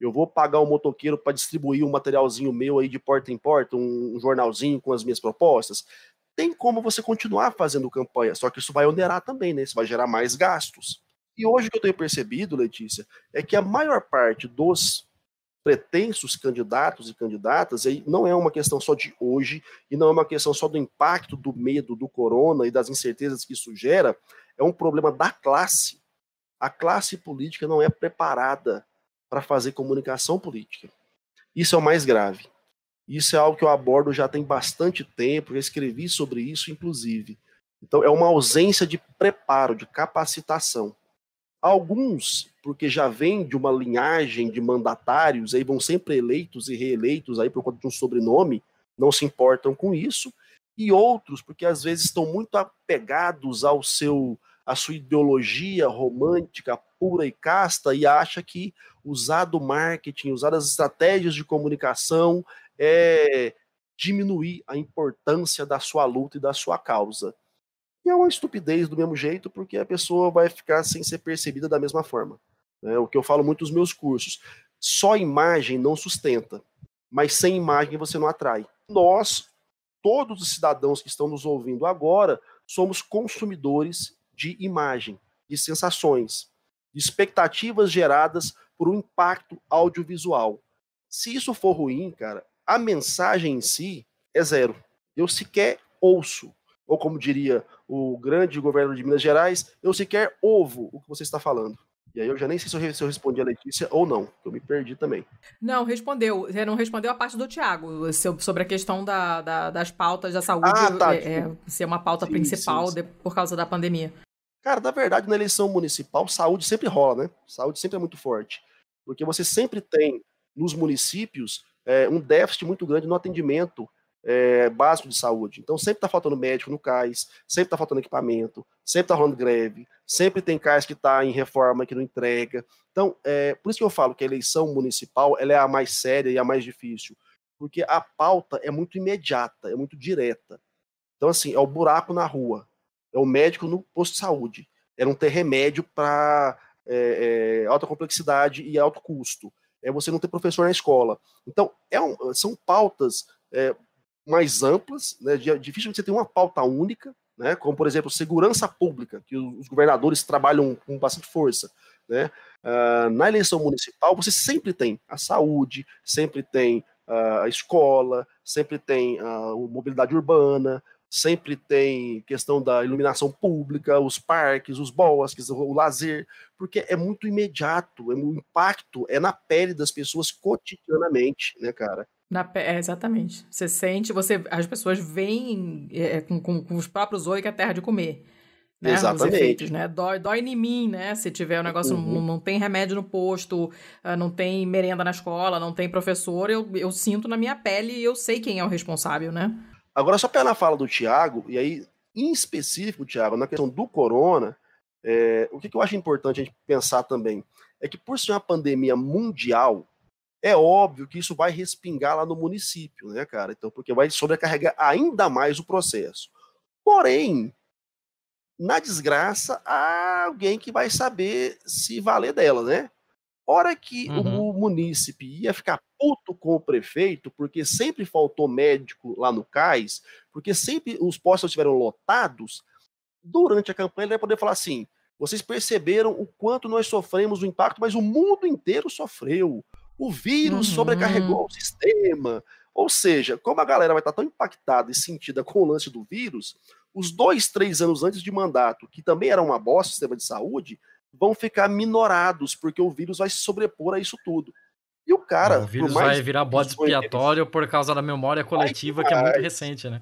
eu vou pagar um motoqueiro para distribuir um materialzinho meu aí de porta em porta, um, jornalzinho com as minhas propostas. Tem como você continuar fazendo campanha, só que isso vai onerar também, né? Isso vai gerar mais gastos. E hoje o que eu tenho percebido, Letícia, é que a maior parte dos pretensos candidatos e candidatas, não é uma questão só de hoje, e não é uma questão só do impacto do medo do corona e das incertezas que isso gera, é um problema da classe a classe política não é preparada para fazer comunicação política. Isso é o mais grave. Isso é algo que eu abordo já tem bastante tempo, já escrevi sobre isso, inclusive. Então, é uma ausência de preparo, de capacitação. Alguns, porque já vêm de uma linhagem de mandatários, aí vão sempre eleitos e reeleitos aí por conta de um sobrenome, não se importam com isso. E outros, porque às vezes estão muito apegados ao seu a sua ideologia romântica pura e casta e acha que usar do marketing, usar as estratégias de comunicação é diminuir a importância da sua luta e da sua causa. E é uma estupidez do mesmo jeito, porque a pessoa vai ficar sem ser percebida da mesma forma. É o que eu falo muito nos meus cursos. Só imagem não sustenta, mas sem imagem você não atrai. Nós, todos os cidadãos que estão nos ouvindo agora, somos consumidores de imagem, de sensações, de expectativas geradas por um impacto audiovisual. Se isso for ruim, cara, a mensagem em si é zero. Eu sequer ouço, ou como diria o grande governador de Minas Gerais, eu sequer ovo o que você está falando. E aí eu já nem sei se eu, se eu respondi a Letícia ou não, que eu me perdi também. Não, respondeu. Você não respondeu a parte do Tiago, sobre a questão da, da, das pautas da saúde ah, tá, é, é, ser uma pauta sim, principal sim, sim. De, por causa da pandemia. Cara, na verdade, na eleição municipal, saúde sempre rola, né? Saúde sempre é muito forte. Porque você sempre tem, nos municípios, é, um déficit muito grande no atendimento é, básico de saúde. Então, sempre está faltando médico no CAIS, sempre está faltando equipamento, sempre está rolando greve, sempre tem CAIS que está em reforma, que não entrega. Então, é, por isso que eu falo que a eleição municipal ela é a mais séria e a mais difícil. Porque a pauta é muito imediata, é muito direta. Então, assim, é o buraco na rua é o médico no posto de saúde. É não ter remédio para é, é, alta complexidade e alto custo. É você não ter professor na escola. Então, é um, são pautas é, mais amplas, né, difícil você ter uma pauta única, né, como, por exemplo, segurança pública, que os governadores trabalham com bastante força. Né? Uh, na eleição municipal, você sempre tem a saúde, sempre tem uh, a escola, sempre tem a uh, mobilidade urbana, sempre tem questão da iluminação pública, os parques, os bosques, o lazer, porque é muito imediato, é, o impacto é na pele das pessoas cotidianamente, né, cara? Na, é, exatamente. Você sente, você, as pessoas veem é, com, com, com, os próprios olhos que é terra de comer. Né, Exatamente. Efeitos, né? Dói, dói em mim, né? Se tiver o um negócio, uhum. não, não, tem remédio no posto, ah, não tem merenda na escola, não tem professor, eu, eu sinto na minha pele e eu sei quem é o responsável, né? Agora, só na fala do Tiago, e aí, em específico, Tiago, na questão do corona, É, o que, que eu acho importante a gente pensar também é que, por ser uma pandemia mundial, é óbvio que isso vai respingar lá no município, né, cara? Então, porque vai sobrecarregar ainda mais o processo. Porém, na desgraça, há alguém que vai saber se valer dela, né? Hora que Uhum. o munícipe ia ficar puto com o prefeito, porque sempre faltou médico lá no cais, porque sempre os postos estiveram lotados, durante a campanha ele vai poder falar assim: vocês perceberam o quanto nós sofremos o impacto, mas o mundo inteiro sofreu. O vírus Uhum. sobrecarregou o sistema. Ou seja, como a galera vai estar tão impactada e sentida com o lance do vírus, os dois, três anos antes de mandato, que também era uma bosta o sistema de saúde, vão ficar minorados, porque o vírus vai se sobrepor a isso tudo. E o cara, o vírus mais vai virar bode expiatório por causa da memória coletiva, que é muito recente, né?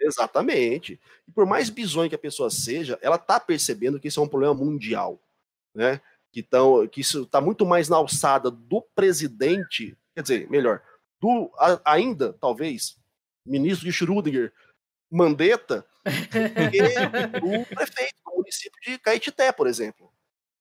Exatamente. E por mais bizonho que a pessoa seja, ela tá percebendo que isso é um problema mundial, né? Que, tão, que isso está muito mais na alçada do presidente, quer dizer, melhor, do a- ainda, talvez, ministro de Schrödinger, Mandetta, do prefeito do município de Caetité, por exemplo.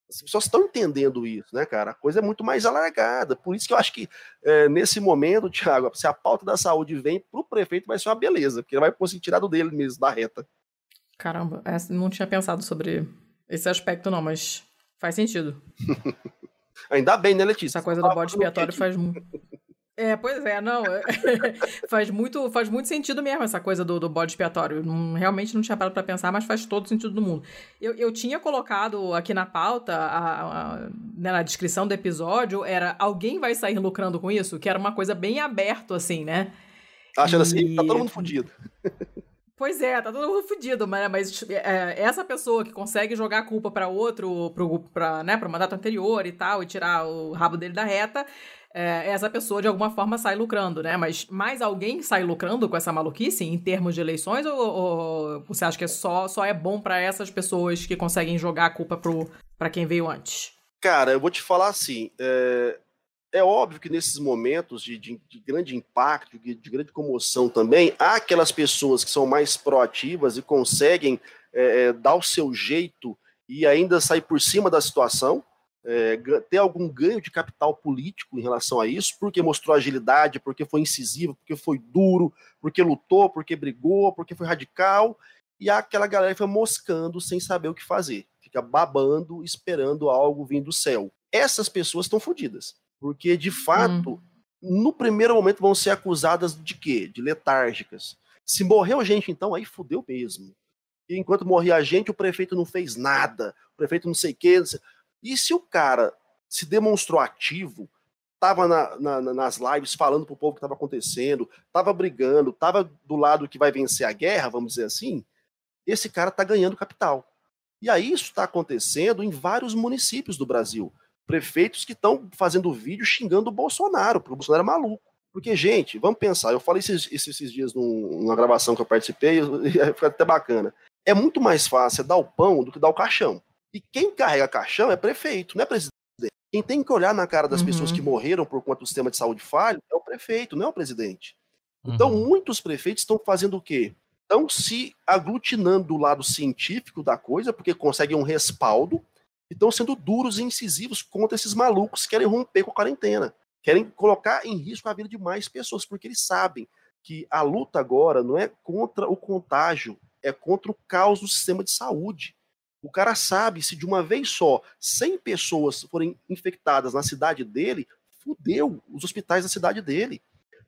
As pessoas estão entendendo isso, né, cara? A coisa é muito mais alargada. Por isso que eu acho que é, nesse momento, Thiago, se a pauta da saúde vem pro prefeito, vai ser uma beleza, porque ele vai conseguir tirar do dele mesmo, da reta. Caramba, essa- não tinha pensado sobre esse aspecto, não, mas faz sentido. Ainda bem, né, Letícia? Essa coisa do bode o expiatório faz muito. É, pois é, não. é- faz, muito, faz muito sentido mesmo essa coisa do, do bode expiatório. Não- realmente não tinha parado pra pensar, mas faz todo sentido do mundo. Eu, eu tinha colocado aqui na pauta, a- a- né, na descrição do episódio, era alguém vai sair lucrando com isso? Que era uma coisa bem aberto, assim, né? Tá achando assim, tá todo E- mundo fudido. Pois é, tá todo mundo fudido, mas, mas é, essa pessoa que consegue jogar a culpa pra outro, pro, pra, né, pro mandato anterior e tal, e tirar o rabo dele da reta, é, essa pessoa de alguma forma sai lucrando, né? Mas mais alguém sai lucrando com essa maluquice em termos de eleições ou, ou você acha que é só, só é bom pra essas pessoas que conseguem jogar a culpa pro, pra quem veio antes? Cara, eu vou te falar assim, é, é óbvio que nesses momentos de, de- de grande impacto, de, de grande comoção também, há aquelas pessoas que são mais proativas e conseguem é, é, dar o seu jeito e ainda sair por cima da situação, é, ter algum ganho de capital político em relação a isso, porque mostrou agilidade, porque foi incisivo, porque foi duro, porque lutou, porque brigou, porque foi radical, e aquela galera foi moscando sem saber o que fazer, fica babando, esperando algo vir do céu. Essas pessoas estão fodidas, porque de fato, no primeiro momento vão ser acusadas de quê? De letárgicas. Se morreu gente, então, aí fudeu mesmo. E enquanto morria gente, o prefeito não fez nada, o prefeito não sei o quê. não sei- E se o cara se demonstrou ativo, tava na- na- na- nas lives falando pro povo o que estava acontecendo, tava brigando, tava do lado que vai vencer a guerra, vamos dizer assim, esse cara tá ganhando capital. E aí isso está acontecendo em vários municípios do Brasil. Prefeitos que estão fazendo vídeo xingando o Bolsonaro, porque o Bolsonaro é maluco. Porque, gente, vamos pensar, eu falei esses, esses- dias num- numa gravação que eu participei, e foi até bacana. É muito mais fácil dar o pão do que dar o caixão. E quem carrega caixão é prefeito, não é presidente. Quem tem que olhar na cara das Uhum. pessoas que morreram por conta do sistema de saúde falho é o prefeito, não é o presidente. Então, Uhum. muitos prefeitos estão fazendo o quê? Estão se aglutinando do lado científico da coisa, porque conseguem um respaldo, e estão sendo duros e incisivos contra esses malucos que querem romper com a quarentena. Querem colocar em risco a vida de mais pessoas, porque eles sabem que a luta agora não é contra o contágio, é contra o caos do sistema de saúde. O cara sabe, se de uma vez só 100 pessoas forem infectadas na cidade dele, fudeu os hospitais da cidade dele.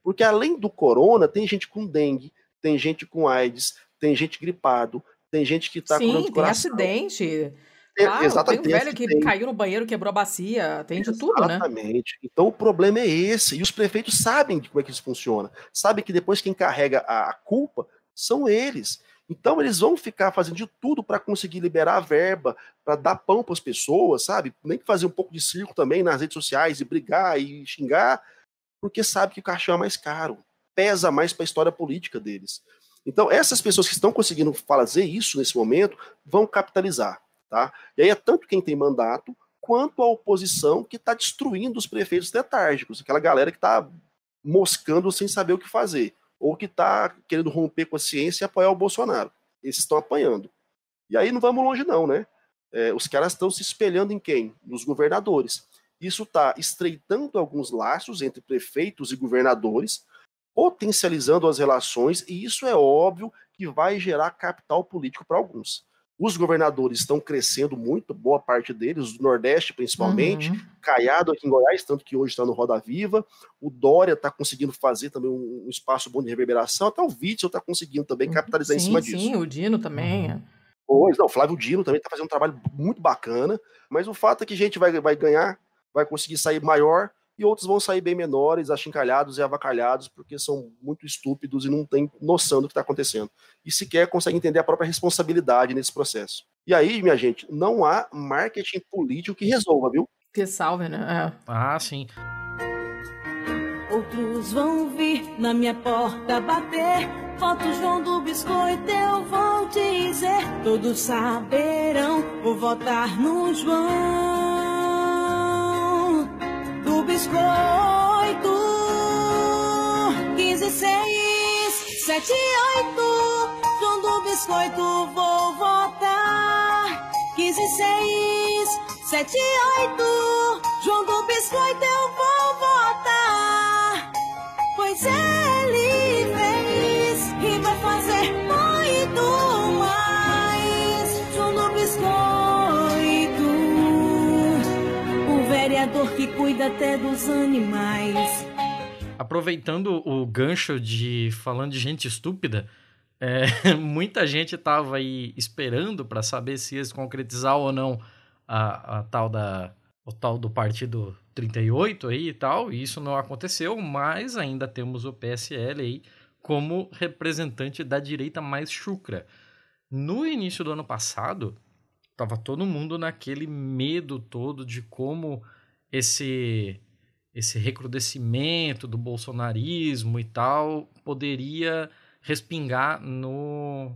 Porque além do corona, tem gente com dengue, tem gente com AIDS, tem gente gripado, tem gente que tá Sim, tem coração. acidente. Tem- Claro, exatamente, tem um tem velho que acidente. caiu no banheiro, quebrou a bacia, tem de tudo, né? Exatamente. Então o problema é esse. E os prefeitos sabem de como é que isso funciona. Sabem que depois quem carrega a, a culpa são eles. Então eles vão ficar fazendo de tudo para conseguir liberar a verba, para dar pão para as pessoas, sabe? Nem que fazer um pouco de circo também nas redes sociais e brigar e xingar, porque sabe que o caixão é mais caro, pesa mais para a história política deles. Então essas pessoas que estão conseguindo fazer isso nesse momento vão capitalizar, tá? E aí é tanto quem tem mandato quanto a oposição que está destruindo os prefeitos letárgicos, aquela galera que está moscando sem saber o que fazer, ou que está querendo romper com a ciência e apoiar o Bolsonaro. Esses estão apanhando. E aí não vamos longe não, né? É, os caras estão se espelhando em quem? Nos governadores. Isso está estreitando alguns laços entre prefeitos e governadores, potencializando as relações, e isso é óbvio que vai gerar capital político para alguns. Os governadores estão crescendo muito, boa parte deles, do Nordeste principalmente, uhum. Caiado aqui em Goiás, tanto que hoje está no Roda Viva. O Dória está conseguindo fazer também um, um, espaço bom de reverberação, até o Witzel está conseguindo também uhum. capitalizar sim, em cima disso. Sim, o Dino também. Uhum. Pois, não, o Flávio Dino também está fazendo um trabalho muito bacana, mas o fato é que a gente vai, vai ganhar, vai conseguir sair maior e outros vão sair bem menores, achincalhados e avacalhados, porque são muito estúpidos e não têm noção do que está acontecendo. E sequer conseguem entender a própria responsabilidade nesse processo. E aí, minha gente, não há marketing político que resolva, viu? Que salve, né? É. Ah, sim. Outros vão vir na minha porta bater. Foto João do biscoito, eu vou dizer. Todos saberão, vou votar no João biscoito. 15, 6, 7, 8. João do biscoito, vou votar. 15, 6, 7, 8. João do biscoito, eu vou cuida até dos animais. Aproveitando o gancho de falando de gente estúpida, é, muita gente estava aí esperando para saber se ia se concretizar ou não a, a, tal da o tal do partido 38 aí e tal, e isso não aconteceu, mas ainda temos o PSL aí como representante da direita mais chucra. No início do ano passado, tava todo mundo naquele medo todo de como esse esse recrudescimento do bolsonarismo e tal poderia respingar no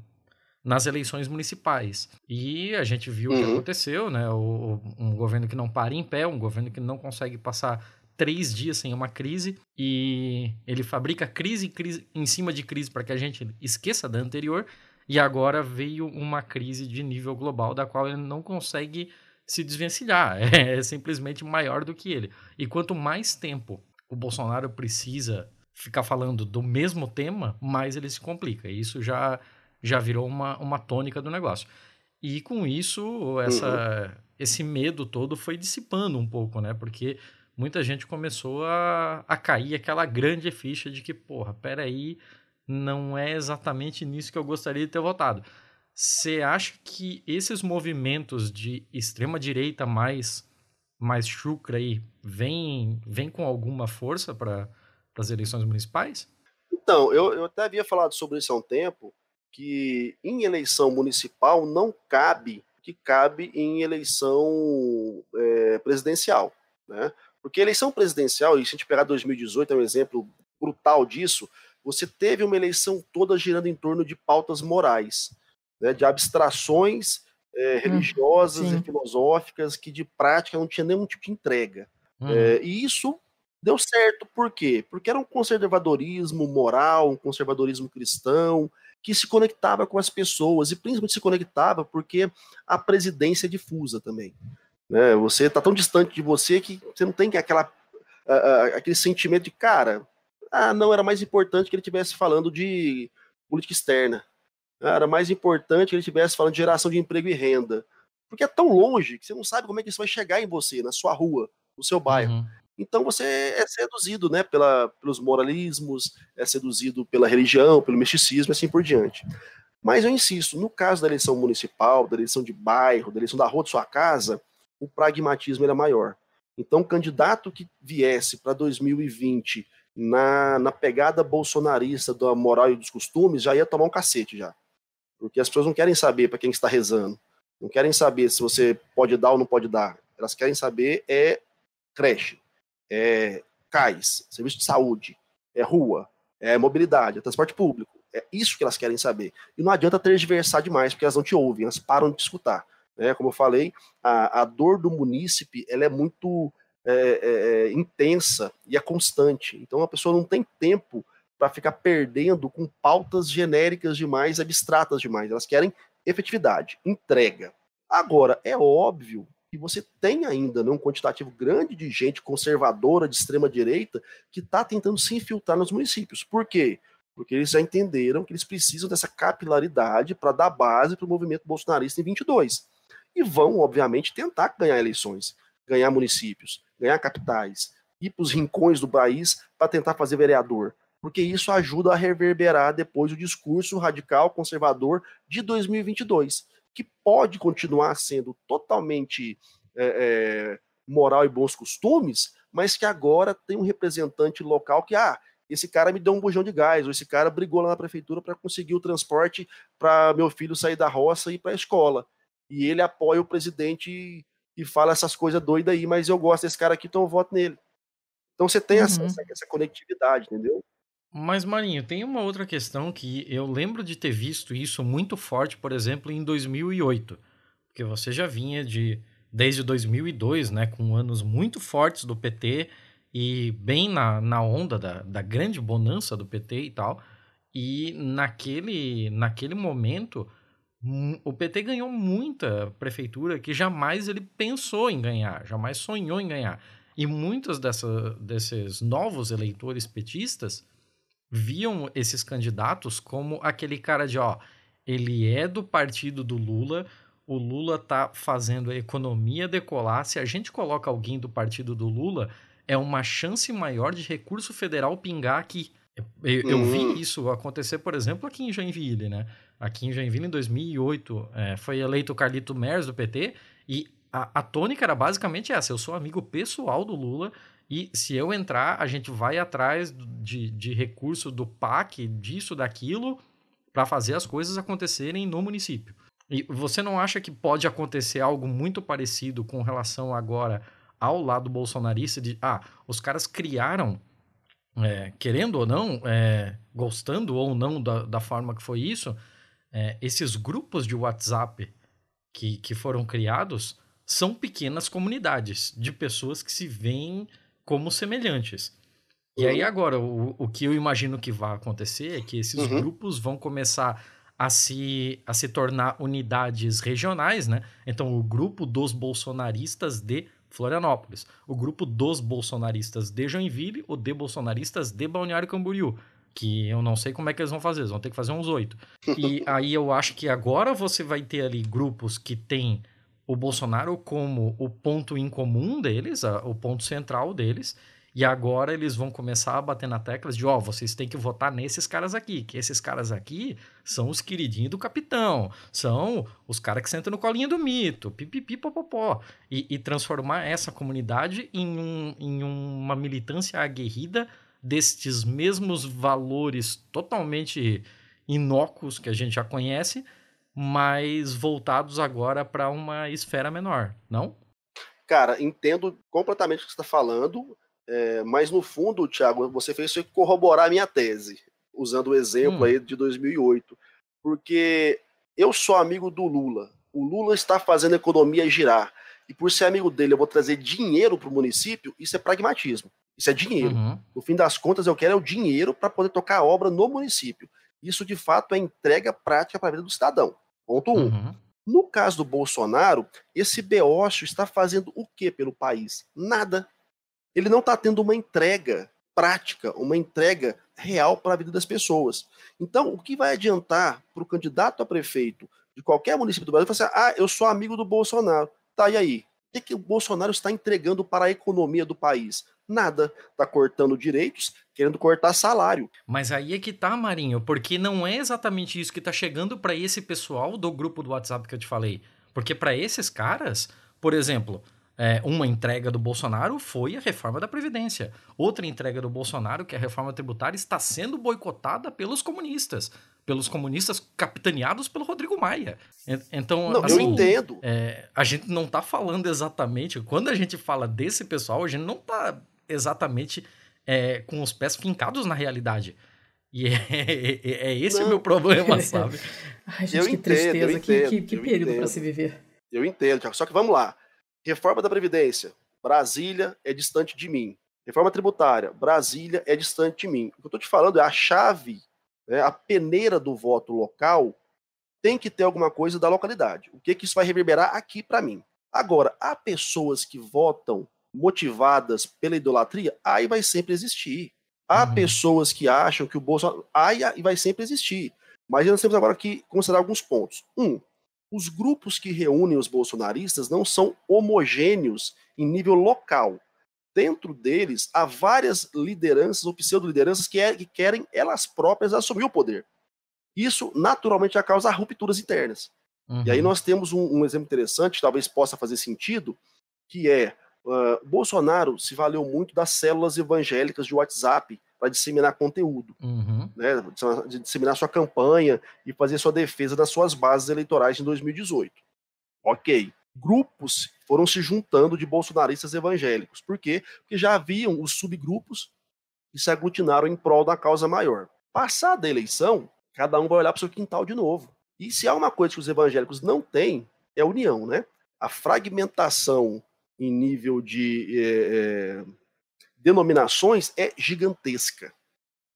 nas eleições municipais. E a gente viu o que uhum. aconteceu, né? O, um governo que não para em pé, um governo que não consegue passar três dias sem uma crise e ele fabrica crise, crise em cima de crise para que a gente esqueça da anterior e agora veio uma crise de nível global da qual ele não consegue se desvencilhar. É, é simplesmente maior do que ele. E quanto mais tempo o Bolsonaro precisa ficar falando do mesmo tema, mais ele se complica. E isso já, já virou uma, uma tônica do negócio. E com isso, essa, uhum. esse medo todo foi dissipando um pouco, né? Porque muita gente começou a, a cair aquela grande ficha de que, porra, peraí, não é exatamente nisso que eu gostaria de ter votado. Você acha que esses movimentos de extrema direita mais mais chucra aí vem, vem com alguma força para as eleições municipais? Então, eu, eu até havia falado sobre isso há um tempo, que em eleição municipal não cabe que cabe em eleição é, presidencial, né? Porque eleição presidencial, e se a gente pegar 2018 é um exemplo brutal disso, você teve uma eleição toda girando em torno de pautas morais né, de abstrações é, religiosas e filosóficas que de prática não tinha nenhum tipo de entrega. Hum. É, e isso deu certo, por quê? Porque era um conservadorismo moral, um conservadorismo cristão, que se conectava com as pessoas, e principalmente se conectava porque a presidência é difusa também. Né? Você está tão distante de você que você não tem aquela, aquele sentimento de, cara, ah, não, era mais importante que ele estivesse falando de política externa era mais importante que ele estivesse falando de geração de emprego e renda. Porque é tão longe que você não sabe como é que isso vai chegar em você, na sua rua, no seu bairro. Uhum. Então você é seduzido né, pela, pelos moralismos, é seduzido pela religião, pelo misticismo e assim por diante. Mas eu insisto, no caso da eleição municipal, da eleição de bairro, da eleição da rua de sua casa, o pragmatismo era maior. Então, o candidato que viesse para 2020 na, na pegada bolsonarista da moral e dos costumes já ia tomar um cacete já. Porque as pessoas não querem saber para quem está rezando. Não querem saber se você pode dar ou não pode dar. Elas querem saber é creche, é cais, serviço de saúde, é rua, é mobilidade, é transporte público. É isso que elas querem saber. E não adianta tergiversar demais, porque elas não te ouvem, elas param de escutar. Né? Como eu falei, a, a dor do munícipe ela é muito é, é, é intensa e é constante. Então a pessoa não tem tempo para ficar perdendo com pautas genéricas demais, abstratas demais. Elas querem efetividade, entrega. Agora, é óbvio que você tem ainda né, um quantitativo grande de gente conservadora, de extrema direita, que está tentando se infiltrar nos municípios. Por quê? Porque eles já entenderam que eles precisam dessa capilaridade para dar base para o movimento bolsonarista em 22. E vão, obviamente, tentar ganhar eleições, ganhar municípios, ganhar capitais, ir para os rincões do país para tentar fazer vereador. Porque isso ajuda a reverberar depois o discurso radical conservador de 2022, que pode continuar sendo totalmente é, é, moral e bons costumes, mas que agora tem um representante local que, ah, esse cara me deu um bujão de gás, ou esse cara brigou lá na prefeitura para conseguir o transporte para meu filho sair da roça e ir para a escola. E ele apoia o presidente e, fala essas coisas doidas aí, mas eu gosto desse cara aqui, então eu voto nele. Então você tem uhum. essa, essa conectividade, entendeu? Mas, Marinho, tem uma outra questão que eu lembro de ter visto isso muito forte, por exemplo, em 2008. Porque você já vinha de desde 2002, né, com anos muito fortes do PT e bem na, na onda da, da grande bonança do PT e tal. E naquele, naquele momento, o PT ganhou muita prefeitura que jamais ele pensou em ganhar, jamais sonhou em ganhar. E muitos dessa, desses novos eleitores petistas viam esses candidatos como aquele cara de, ó, ele é do partido do Lula, o Lula tá fazendo a economia decolar. Se a gente coloca alguém do partido do Lula, é uma chance maior de recurso federal pingar aqui. Eu, eu uhum. vi isso acontecer, por exemplo, aqui em Joinville, né? Aqui em Joinville, em 2008, é, foi eleito o Carlito Mers do PT e a, a tônica era basicamente essa: eu sou amigo pessoal do Lula e se eu entrar, a gente vai atrás de, de recurso do PAC, disso, daquilo, para fazer as coisas acontecerem no município. E você não acha que pode acontecer algo muito parecido com relação agora ao lado bolsonarista de ah, os caras criaram, é, querendo ou não, é, gostando ou não da, da forma que foi isso, é, esses grupos de WhatsApp que, que foram criados são pequenas comunidades de pessoas que se veem como semelhantes. E aí uhum. agora, o, o que eu imagino que vai acontecer é que esses uhum. grupos vão começar a se, a se tornar unidades regionais, né? Então, o grupo dos bolsonaristas de Florianópolis, o grupo dos bolsonaristas de Joinville, o de bolsonaristas de Balneário Camboriú, que eu não sei como é que eles vão fazer, eles vão ter que fazer uns oito. E aí eu acho que agora você vai ter ali grupos que têm o Bolsonaro como o ponto em comum deles, o ponto central deles, e agora eles vão começar a bater na tecla de, ó, oh, vocês têm que votar nesses caras aqui, que esses caras aqui são os queridinhos do capitão, são os caras que sentam no colinho do mito, pipipi, popopó. E, e transformar essa comunidade em, um, em uma militância aguerrida destes mesmos valores totalmente inócuos que a gente já conhece, mas voltados agora para uma esfera menor, não? Cara, entendo completamente o que você está falando. É, mas no fundo, Thiago, você fez isso corroborar a minha tese, usando o exemplo hum. aí de 2008, porque eu sou amigo do Lula. O Lula está fazendo a economia girar. E por ser amigo dele, eu vou trazer dinheiro para o município. Isso é pragmatismo. Isso é dinheiro. Uhum. No fim das contas, eu quero é o dinheiro para poder tocar a obra no município. Isso, de fato, é entrega prática para a vida do cidadão. Ponto um. Uhum. No caso do Bolsonaro, esse beócio está fazendo o que pelo país? Nada ele não está tendo uma entrega prática, uma entrega real para a vida das pessoas. Então, o que vai adiantar para o candidato a prefeito de qualquer município do Brasil falar assim, ah, eu sou amigo do Bolsonaro. Tá, e aí? O que, o Bolsonaro está entregando para a economia do país? Nada. Está cortando direitos, querendo cortar salário. Mas aí é que tá, Marinho, porque não é exatamente isso que está chegando para esse pessoal do grupo do WhatsApp que eu te falei. Porque para esses caras, por exemplo, é, uma entrega do Bolsonaro foi a reforma da Previdência. Outra entrega do Bolsonaro, que é a reforma tributária, está sendo boicotada pelos comunistas. Pelos comunistas capitaneados pelo Rodrigo Maia. Então, não, assim, eu entendo. É, a gente não está falando exatamente. Quando a gente fala desse pessoal, a gente não está exatamente é, com os pés fincados na realidade. E é, é, é esse o meu problema, sabe? Ai, gente, eu que entendo, tristeza, entendo, que, que, que período para se viver. Eu entendo, Tiago. Só que vamos lá. Reforma da Previdência. Brasília é distante de mim. Reforma tributária. Brasília é distante de mim. O que eu estou te falando é a chave, né, a peneira do voto local tem que ter alguma coisa da localidade. O que, que isso vai reverberar aqui para mim? Agora, há pessoas que votam motivadas pela idolatria, aí vai sempre existir. Há uhum. pessoas que acham que o Bolsonaro. Aí vai sempre existir. Mas nós temos agora que considerar alguns pontos. Um, os grupos que reúnem os bolsonaristas não são homogêneos em nível local. Dentro deles, há várias lideranças ou pseudo-lideranças que, é, que querem elas próprias assumir o poder. Isso, naturalmente, já causa rupturas internas. Uhum. E aí uhum. nós temos um, um, exemplo interessante, talvez possa fazer sentido, que é uh, Bolsonaro se valeu muito das células evangélicas de WhatsApp para disseminar conteúdo, uhum. né, de disseminar sua campanha e fazer sua defesa das suas bases eleitorais em 2018. Ok. Grupos foram se juntando de bolsonaristas evangélicos. Por quê? Porque já haviam os subgrupos que se aglutinaram em prol da causa maior. Passada a eleição, cada um vai olhar para o seu quintal de novo. E se há uma coisa que os evangélicos não têm, é união, né? A fragmentação em nível de é, é, denominações é gigantesca.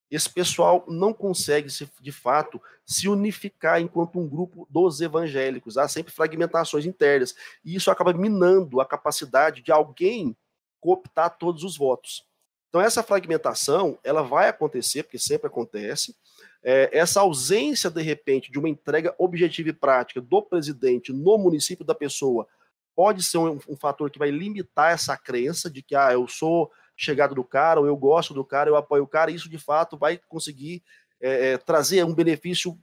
Esse pessoal não consegue, se, de fato, se unificar enquanto um grupo dos evangélicos. Há sempre fragmentações internas. E isso acaba minando a capacidade de alguém cooptar todos os votos. Então, essa fragmentação ela vai acontecer, porque sempre acontece, é, essa ausência, de repente, de uma entrega objetiva e prática do presidente no município da pessoa pode ser um, um fator que vai limitar essa crença de que ah, eu sou chegado do cara, ou eu gosto do cara, eu apoio o cara, e isso de fato vai conseguir é, é, trazer um benefício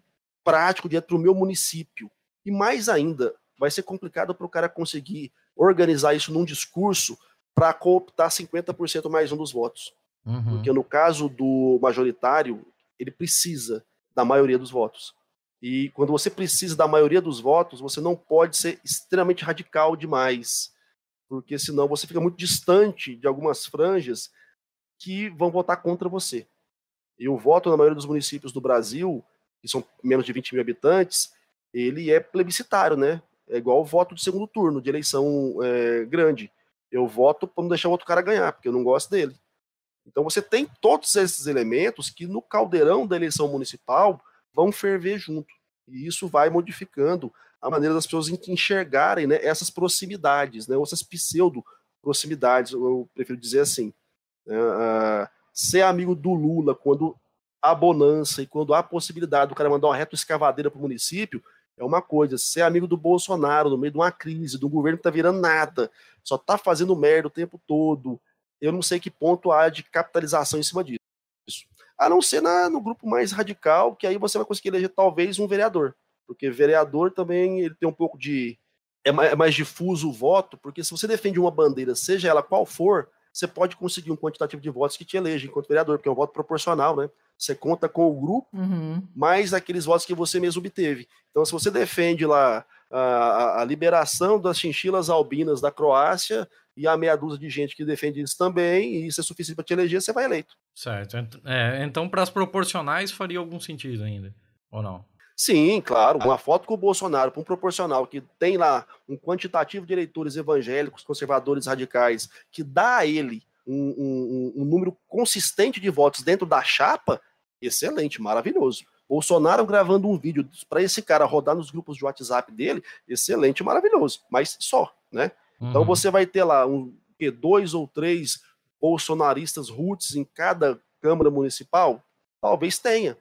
prático dentro do meu município. E mais ainda, vai ser complicado para o cara conseguir organizar isso num discurso para cooptar 50% mais um dos votos. Uhum. Porque no caso do majoritário, ele precisa da maioria dos votos. E quando você precisa da maioria dos votos, você não pode ser extremamente radical demais, porque senão você fica muito distante de algumas franjas que vão votar contra você. E o voto na maioria dos municípios do Brasil, que são menos de 20 mil habitantes, ele é plebiscitário, né? É igual o voto de segundo turno, de eleição é, grande. Eu voto para não deixar o outro cara ganhar, porque eu não gosto dele. Então você tem todos esses elementos que no caldeirão da eleição municipal vão ferver junto. E isso vai modificando a maneira das pessoas enxergarem né, essas proximidades, né, essas pseudo-proximidades, eu prefiro dizer assim. Uh, ser amigo do Lula quando há bonança e quando há possibilidade do cara mandar uma reta escavadeira para o município, é uma coisa. Ser amigo do Bolsonaro no meio de uma crise, um governo que está virando nada, só está fazendo merda o tempo todo, eu não sei que ponto há de capitalização em cima disso. A não ser na, no grupo mais radical, que aí você vai conseguir eleger talvez um vereador. Porque vereador também ele tem um pouco de. É mais, é mais difuso o voto, porque se você defende uma bandeira, seja ela qual for, você pode conseguir um quantitativo de votos que te eleja enquanto vereador, porque é um voto proporcional, né? Você conta com o grupo, uhum. mais aqueles votos que você mesmo obteve. Então, se você defende lá a, a, a liberação das chinchilas albinas da Croácia, e a meia dúzia de gente que defende isso também, e isso é suficiente para te eleger, você vai eleito. Certo. É, então, para as proporcionais, faria algum sentido ainda, ou não? Sim, claro. Uma foto com o Bolsonaro para um proporcional que tem lá um quantitativo de eleitores evangélicos, conservadores, radicais, que dá a ele um, um, um número consistente de votos dentro da chapa, excelente, maravilhoso. Bolsonaro gravando um vídeo para esse cara rodar nos grupos de WhatsApp dele, excelente, maravilhoso. Mas só, né? Então uhum. você vai ter lá um, dois ou três bolsonaristas roots em cada Câmara Municipal? Talvez tenha.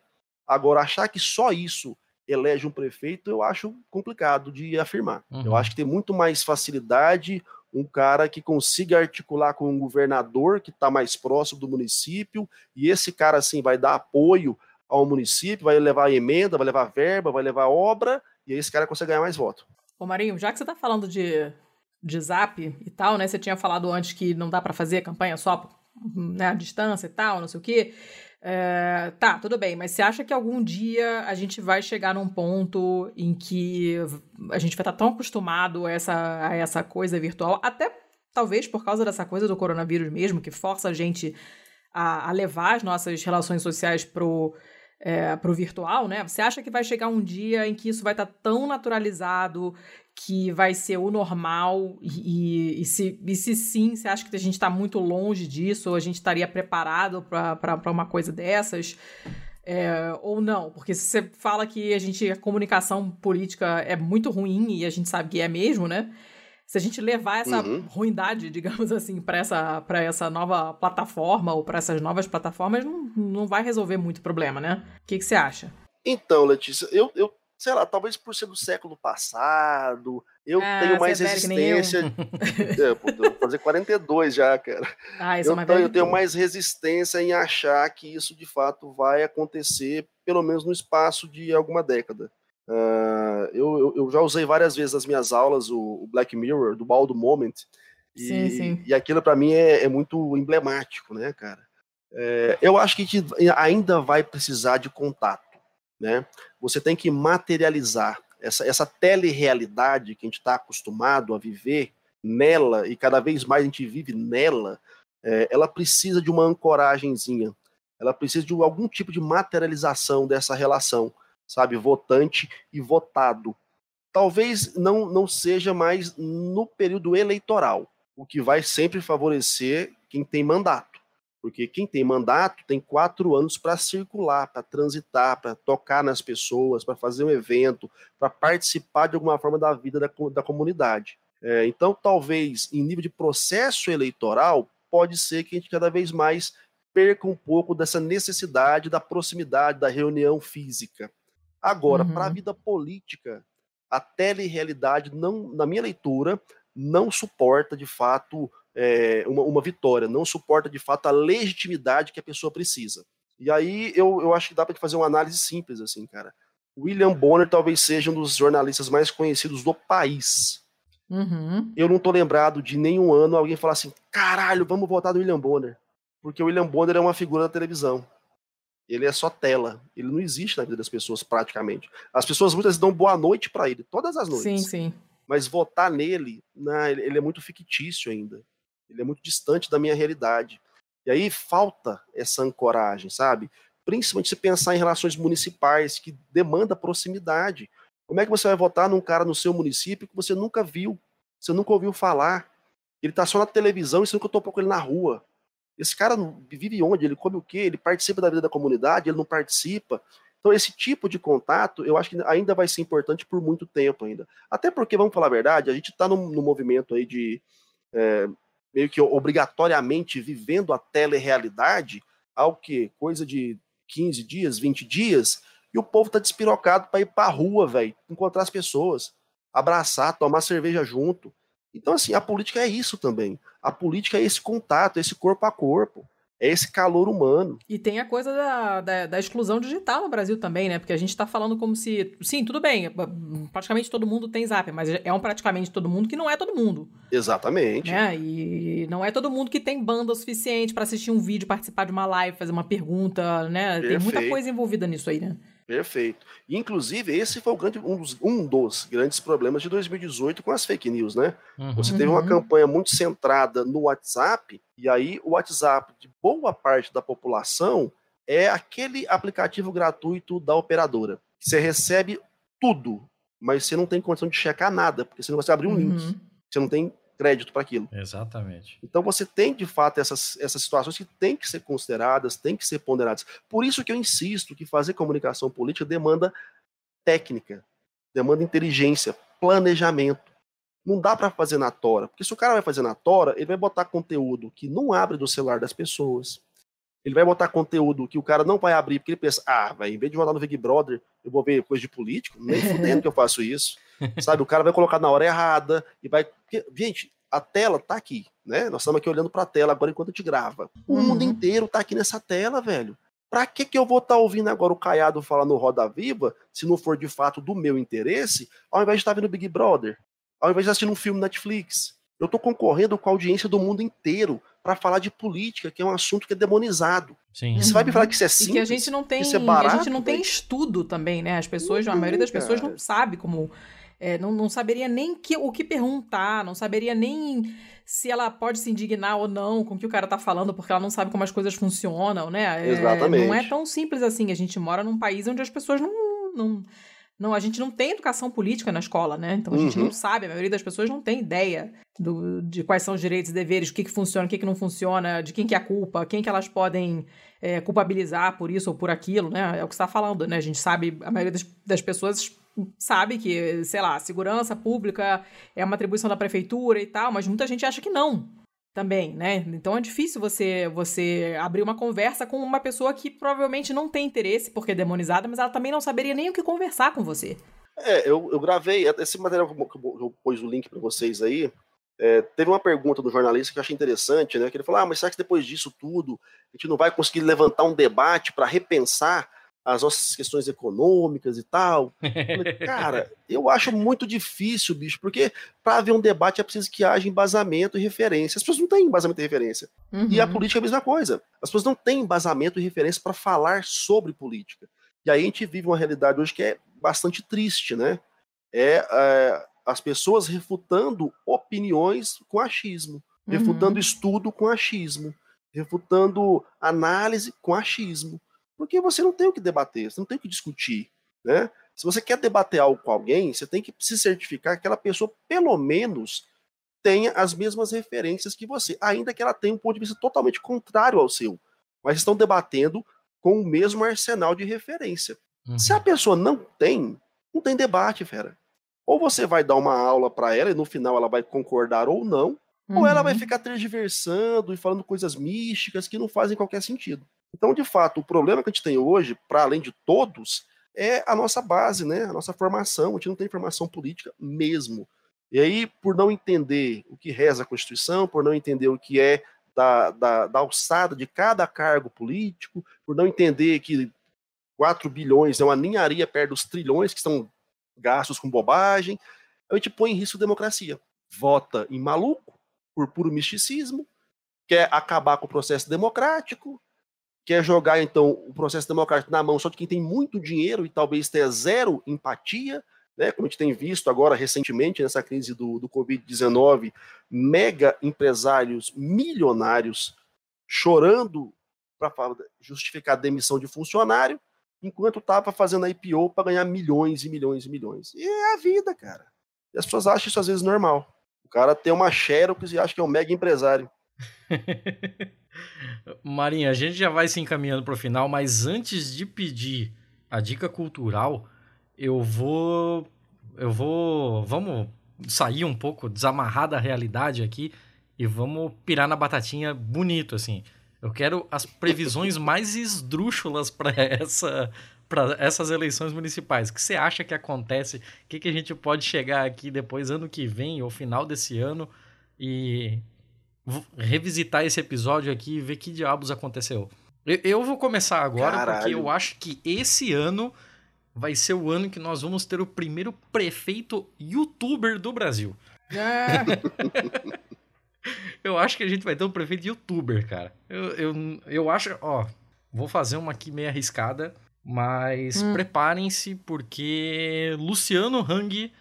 Agora, achar que só isso elege um prefeito, eu acho complicado de afirmar. Uhum. Eu acho que tem muito mais facilidade um cara que consiga articular com um governador que está mais próximo do município, e esse cara, assim, vai dar apoio ao município, vai levar emenda, vai levar verba, vai levar obra, e aí esse cara consegue ganhar mais voto. Ô Marinho, já que você está falando de de zap e tal, né? Você tinha falado antes que não dá para fazer campanha só né, à distância e tal, não sei o quê. É, tá, tudo bem, mas você acha que algum dia a gente vai chegar num ponto em que a gente vai estar tão acostumado a essa, a essa coisa virtual, até talvez por causa dessa coisa do coronavírus mesmo, que força a gente a, a levar as nossas relações sociais pro, é, pro virtual, né? Você acha que vai chegar um dia em que isso vai estar tão naturalizado que vai ser o normal e, e, se, e se sim, você acha que a gente está muito longe disso ou a gente estaria preparado para uma coisa dessas? É, ou não, porque se você fala que a gente a comunicação política é muito ruim e a gente sabe que é mesmo, né? Se a gente levar essa Uhum. ruindade, digamos assim, para essa essa nova plataforma ou para essas novas plataformas, não, não vai resolver muito problema, né? O que, que você acha? Então, Letícia, eu, eu, sei lá, talvez por ser do século passado, eu Ah, tenho mais é eu. resistência. é, eu vou fazer 42 já, cara. Ah, é Eu, mais tenho- eu tenho mais resistência em achar que isso de fato vai acontecer, pelo menos no espaço de alguma década. Ah, eu, eu- eu já usei várias vezes nas minhas aulas o, o Black Mirror, do Baldo Moment, e, Sim, sim. e aquilo para mim é, é muito emblemático, né, cara? É, eu acho que a gente ainda vai precisar de contato, né? Você tem que materializar essa, essa telerealidade que a gente está acostumado a viver nela, e cada vez mais a gente vive nela, é, ela precisa de uma ancoragenzinha, ela precisa de algum tipo de materialização dessa relação, sabe? Votante e votado. Talvez não, não seja mais no período eleitoral, o que vai sempre favorecer quem tem mandato. Porque quem tem mandato tem quatro anos para circular, para transitar, para tocar nas pessoas, para fazer um evento, para participar de alguma forma da vida da, da comunidade. É, então, talvez, em nível de processo eleitoral, pode ser que a gente cada vez mais perca um pouco dessa necessidade da proximidade, da reunião física. Agora, Uhum. para a vida política, a telerealidade, não, na minha leitura, não suporta de fato é, uma, uma vitória, não suporta de fato a legitimidade que a pessoa precisa. E aí eu, eu acho que dá para fazer uma análise simples, assim, cara. William Bonner talvez seja um dos jornalistas mais conhecidos do país. Uhum. Eu não tô lembrado de nenhum ano alguém falar assim: caralho, vamos votar no William Bonner. Porque o William Bonner é uma figura da televisão. Ele é só tela. Ele não existe na vida das pessoas, praticamente. As pessoas muitas dão boa noite para ele, todas as noites. Sim, sim. Mas votar nele, não, ele é muito fictício ainda. Ele é muito distante da minha realidade. E aí falta essa ancoragem, sabe? Principalmente se pensar em relações municipais, que demanda proximidade. Como é que você vai votar num cara no seu município que você nunca viu, você nunca ouviu falar? Ele tá só na televisão e você nunca topou com ele na rua. Esse cara vive onde? Ele come o quê? Ele participa da vida da comunidade? Ele não participa? Então, esse tipo de contato, eu acho que ainda vai ser importante por muito tempo ainda. Até porque, vamos falar a verdade, a gente está num movimento aí de é, meio que obrigatoriamente vivendo a telerealidade, ao que? Coisa de 15 dias, 20 dias, e o povo tá despirocado para ir pra rua, velho, encontrar as pessoas, abraçar, tomar cerveja junto. Então, assim, a política é isso também. A política é esse contato, esse corpo a corpo, é esse calor humano. E tem a coisa da, da, da exclusão digital no Brasil também, né? Porque a gente tá falando como se. Sim, tudo bem, praticamente todo mundo tem zap, mas é um praticamente todo mundo que não é todo mundo. Exatamente. Né? E não é todo mundo que tem banda o suficiente pra assistir um vídeo, participar de uma live, fazer uma pergunta, né? Tem muita Perfeito. coisa envolvida nisso aí, né? Perfeito. E, inclusive, esse foi o grande, um, dos, um dos grandes problemas de 2018 com as fake news, né? Uhum. Você teve uma Uhum. campanha muito centrada no WhatsApp, e aí o WhatsApp de boa parte da população é aquele aplicativo gratuito da operadora. Você recebe tudo, mas você não tem condição de checar nada, porque você não vai abrir um link. Uhum. Você não tem crédito para aquilo. Exatamente. Então você tem, de fato, essas, essas situações que têm que ser consideradas, têm que ser ponderadas. Por isso que eu insisto que fazer comunicação política demanda técnica, demanda inteligência, planejamento. Não dá para fazer na tora, porque se o cara vai fazer na tora, ele vai botar conteúdo que não abre do celular das pessoas. Ele vai botar conteúdo que o cara não vai abrir, porque ele pensa, ah, vai, em vez de votar no Big Brother, eu vou ver coisa de político, nem fudendo que eu faço isso. Sabe, o cara vai colocar na hora errada e vai. porque, gente, a tela tá aqui, né? Nós estamos aqui olhando para a tela agora enquanto a gente grava. O Uhum. mundo inteiro tá aqui nessa tela, velho. Pra que que eu vou estar ouvindo agora o Caiado falar no Roda Viva, se não for de fato do meu interesse, ao invés de estar vendo Big Brother, ao invés de assistir um filme Netflix? Eu tô concorrendo com a audiência do mundo inteiro para falar de política, que é um assunto que é demonizado. Sim. E você vai me falar que isso é E simples? que a gente não tem, isso é a barato, gente não tem estudo também, né? As pessoas, a maioria das pessoas não sabe como, é, não, não saberia nem que, o que perguntar, não saberia nem se ela pode se indignar ou não com o que o cara tá falando, porque ela não sabe como as coisas funcionam, né? É, Exatamente. não é tão simples assim. A gente mora num país onde as pessoas não, não, Não, a gente não tem educação política na escola, né? Então a gente Uhum. não sabe, a maioria das pessoas não tem ideia do- de quais são os direitos e deveres, o que, que funciona, o que, que não funciona, de quem que é a culpa, quem que elas podem é, culpabilizar por isso ou por aquilo, né? É o que você está falando, né? A gente sabe, a maioria das, das pessoas sabe que, sei lá, segurança pública é uma atribuição da prefeitura e tal, mas muita gente acha que não também, né? Então é difícil você você abrir uma conversa com uma pessoa que provavelmente não tem interesse porque é demonizada, mas ela também não saberia nem o que conversar com você. É, eu, eu gravei, esse material que eu, eu pus o link para vocês aí, é, teve uma pergunta do jornalista que eu achei interessante, né? Que ele falou, ah, mas será que depois disso tudo a gente não vai conseguir levantar um debate para repensar as nossas questões econômicas e tal? Cara, eu acho muito difícil, bicho, porque para haver um debate é preciso que haja embasamento e referência. As pessoas não têm embasamento e referência. E a Uhum. política é a mesma coisa. As pessoas não têm embasamento e referência para falar sobre política. E aí a gente vive uma realidade hoje que é bastante triste, né? É, é, as pessoas refutando opiniões com achismo, Uhum. refutando estudo com achismo, refutando análise com achismo. Porque você não tem o que debater, você não tem o que discutir, né? Se você quer debater algo com alguém, você tem que se certificar que aquela pessoa, pelo menos, tenha as mesmas referências que você, ainda que ela tenha um ponto de vista totalmente contrário ao seu. Mas estão debatendo com o mesmo arsenal de referência. Uhum. Se a pessoa não tem, não tem debate, fera. Ou você vai dar uma aula para ela e no final ela vai concordar ou não, ou ela vai Uhum. ficar tergiversando e falando coisas místicas que não fazem qualquer sentido. Então, de fato, o problema que a gente tem hoje, para além de todos, é a nossa base, né? A nossa formação. A gente não tem formação política mesmo. E aí, por não entender o que reza a Constituição, por não entender o que é da, da, da alçada de cada cargo político, por não entender que 4 bilhões é uma ninharia perto dos trilhões que estão gastos com bobagem, a gente põe em risco a democracia. Vota em maluco, por puro misticismo, quer acabar com o processo democrático, quer jogar então o processo democrático na mão só de quem tem muito dinheiro e talvez tenha zero empatia, né? Como a gente tem visto agora recentemente nessa crise do, do Covid-19, mega empresários milionários chorando para justificar a demissão de funcionário, enquanto estava fazendo a IPO para ganhar milhões e milhões e milhões. E é a vida, cara. E as pessoas acham isso às vezes normal. O cara tem uma Xerox e acha que é um mega empresário. Marinha, a gente já vai se encaminhando para o final, mas antes de pedir a dica cultural, eu vou. Eu vou. Vamos sair um pouco, desamarrar da realidade aqui e vamos pirar na batatinha bonito, assim. Eu quero as previsões mais esdrúxulas para essa para essas eleições municipais. O que você acha que acontece? O que, que a gente pode chegar aqui depois, ano que vem, ou final desse ano, e revisitar esse episódio aqui e ver que diabos aconteceu? Eu, eu vou começar agora porque Caralho. eu acho que esse ano vai ser o ano que nós vamos ter o primeiro prefeito youtuber do Brasil. É, Eu acho que a gente vai ter um prefeito youtuber, cara. Eu, eu, eu acho, ó, vou fazer uma aqui meio arriscada, mas Hum. preparem-se porque Luciano Hang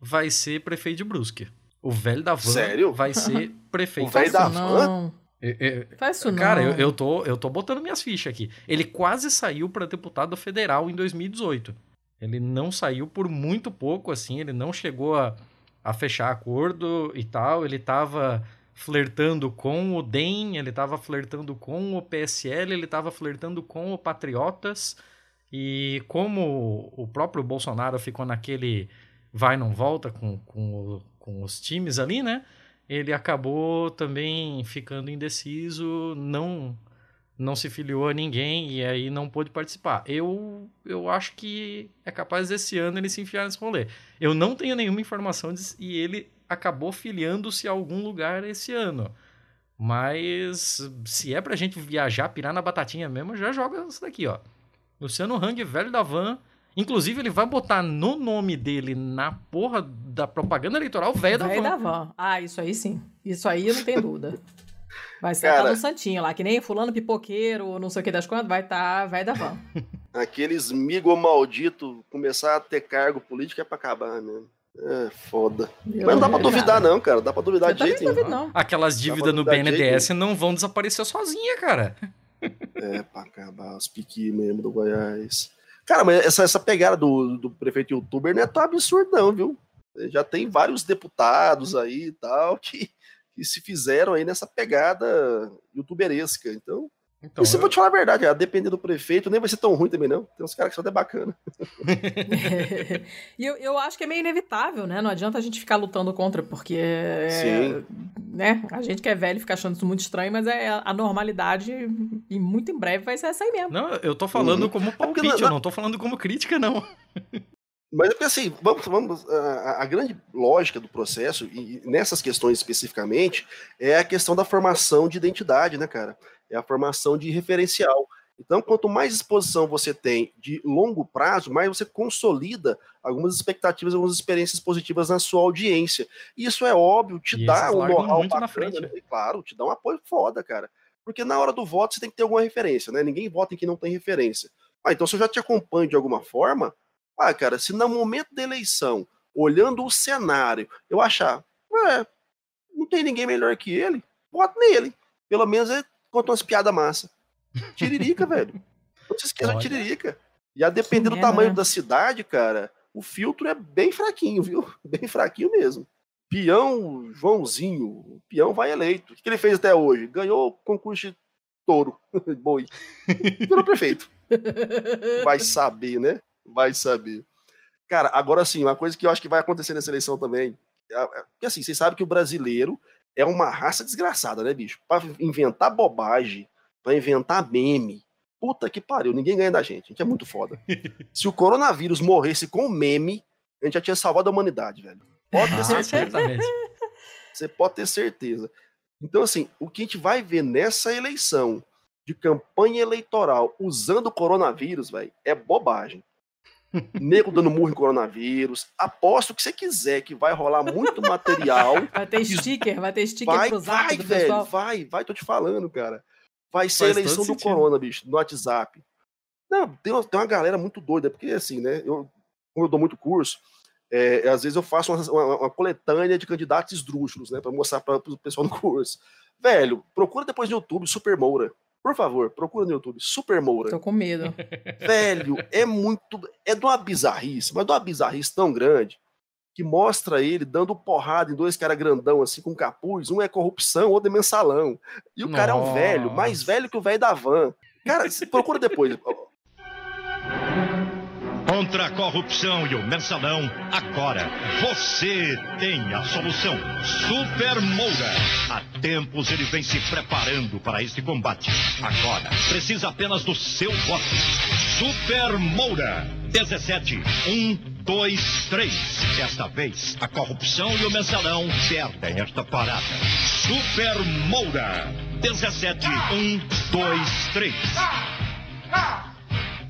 vai ser prefeito de Brusque. O velho da van Sério? vai ser prefeito. O velho da van? não. Eu- eu- Faz isso não. Cara, eu, eu, tô, eu tô botando minhas fichas aqui. Ele quase saiu para deputado federal em 2018. Ele não saiu por muito pouco, assim. Ele não chegou a, a fechar acordo e tal. Ele tava flertando com o DEM, ele tava flertando com o PSL, ele tava flertando com o Patriotas. E como o próprio Bolsonaro ficou naquele vai não volta com, com, o- com os times ali, né? Ele acabou também ficando indeciso, não não se filiou a ninguém e aí não pôde participar. Eu, eu acho que é capaz desse ano ele se enfiar nesse rolê. Eu não tenho nenhuma informação de, e ele acabou filiando-se a algum lugar esse ano. Mas se é pra gente viajar, pirar na batatinha mesmo, já joga isso daqui, ó. Luciano Hang, velho da van. Inclusive, ele vai botar no nome dele, na porra da propaganda eleitoral, velho da van. da van. Ah, isso aí sim. Isso aí não tem dúvida. Vai ser Cara- tá no santinho lá, que nem fulano pipoqueiro, não sei o que das quantas, vai estar tá, vai da van. Aqueles migo maldito começar a ter cargo político é pra acabar mesmo. É foda. Eu Mas não dá pra duvidar, não, cara. Dá pra duvidar Eu de jeito não nenhum. não. Aquelas dívidas no BNDES não vão desaparecer sozinha, cara. É pra acabar os piqui mesmo do Goiás. Cara, mas essa, essa pegada do, do prefeito youtuber não é tão absurdo, não, viu? Já tem vários deputados aí e tal que, que se fizeram aí nessa pegada youtuberesca. Então, Então, e se eu vou te falar a verdade, a depender do prefeito, nem vai ser tão ruim também, não. Tem uns caras que são até bacana. e eu, eu acho que é meio inevitável, né? Não adianta a gente ficar lutando contra, porque. é, Sim. Né? A gente que é velho fica achando isso muito estranho, mas é a normalidade e muito em breve vai ser essa aí mesmo. Não, eu tô falando Uhum. como porque palpite, na- eu não tô falando como crítica, não. Mas é porque assim, vamos, vamos, a, a grande lógica do processo, e nessas questões especificamente, é a questão da formação de identidade, né, cara? É a formação de referencial. Então, quanto mais exposição você tem de longo prazo, mais você consolida algumas expectativas, algumas experiências positivas na sua audiência. E isso é óbvio, te E dá um know-how muito na bacana, frente, né? E, claro, te dá um apoio foda, cara. Porque na hora do voto você tem que ter alguma referência, né? Ninguém vota em quem não tem referência. Ah, então se eu já te acompanho de alguma forma, ah, cara, se no momento da eleição, olhando o cenário, eu achar, é, não tem ninguém melhor que ele, voto nele. Pelo menos ele conta umas piadas massa. Tiririca, velho. Não se esqueça de. Tiririca. E a depender do É, tamanho né? da cidade, cara, o filtro é bem fraquinho, viu? Bem fraquinho mesmo. Peão Joãozinho, o peão vai eleito. O que que ele fez até hoje? Ganhou o concurso de touro, boi. Virou prefeito. Vai saber, né? Vai saber. Cara, agora sim, uma coisa que eu acho que vai acontecer nessa eleição também. é- é- Porque assim, vocês sabem que o brasileiro é uma raça desgraçada, né, bicho? Pra inventar bobagem, pra inventar meme. Puta que pariu, ninguém ganha da gente. A gente é muito foda. Se o coronavírus morresse com meme, a gente já tinha salvado a humanidade, velho. Pode ter Ah, certeza. certamente. Você pode ter certeza. Então, assim, o que a gente vai ver nessa eleição de campanha eleitoral usando o coronavírus, velho, é bobagem. Nego dando murro em coronavírus. Aposto que você quiser que vai rolar muito material. Vai ter sticker, vai ter sticker vai, pro zap vai, do velho, pessoal. vai, vai, tô te falando, cara. Vai ser Faz a eleição do sentido. corona, bicho, no WhatsApp. Não, tem uma, tem uma galera muito doida, porque assim, né, eu, como eu dou muito curso, é, às vezes eu faço uma, uma- uma coletânea de candidatos esdrúxulos, né, pra mostrar para o pessoal no curso. Velho, procura depois no YouTube Super Moura. Por favor, procura no YouTube Super Moura. Tô com medo. Velho, é muito. É de uma bizarrice, mas de uma bizarrice tão grande que mostra ele dando porrada em dois caras grandão, assim, com capuz. Um é corrupção, outro é mensalão. E o cara é um velho, mais Nossa. velho que o velho da van. Cara, procura depois. Contra a corrupção e o mensalão, agora você tem a solução. Super Moura. Há tempos ele vem se preparando para este combate. Agora, precisa apenas do seu voto. Super Moura. 17, 1, 2, 3. Desta vez, a corrupção e o mensalão perdem esta parada. Super Moura. 17, 1, 2, 3.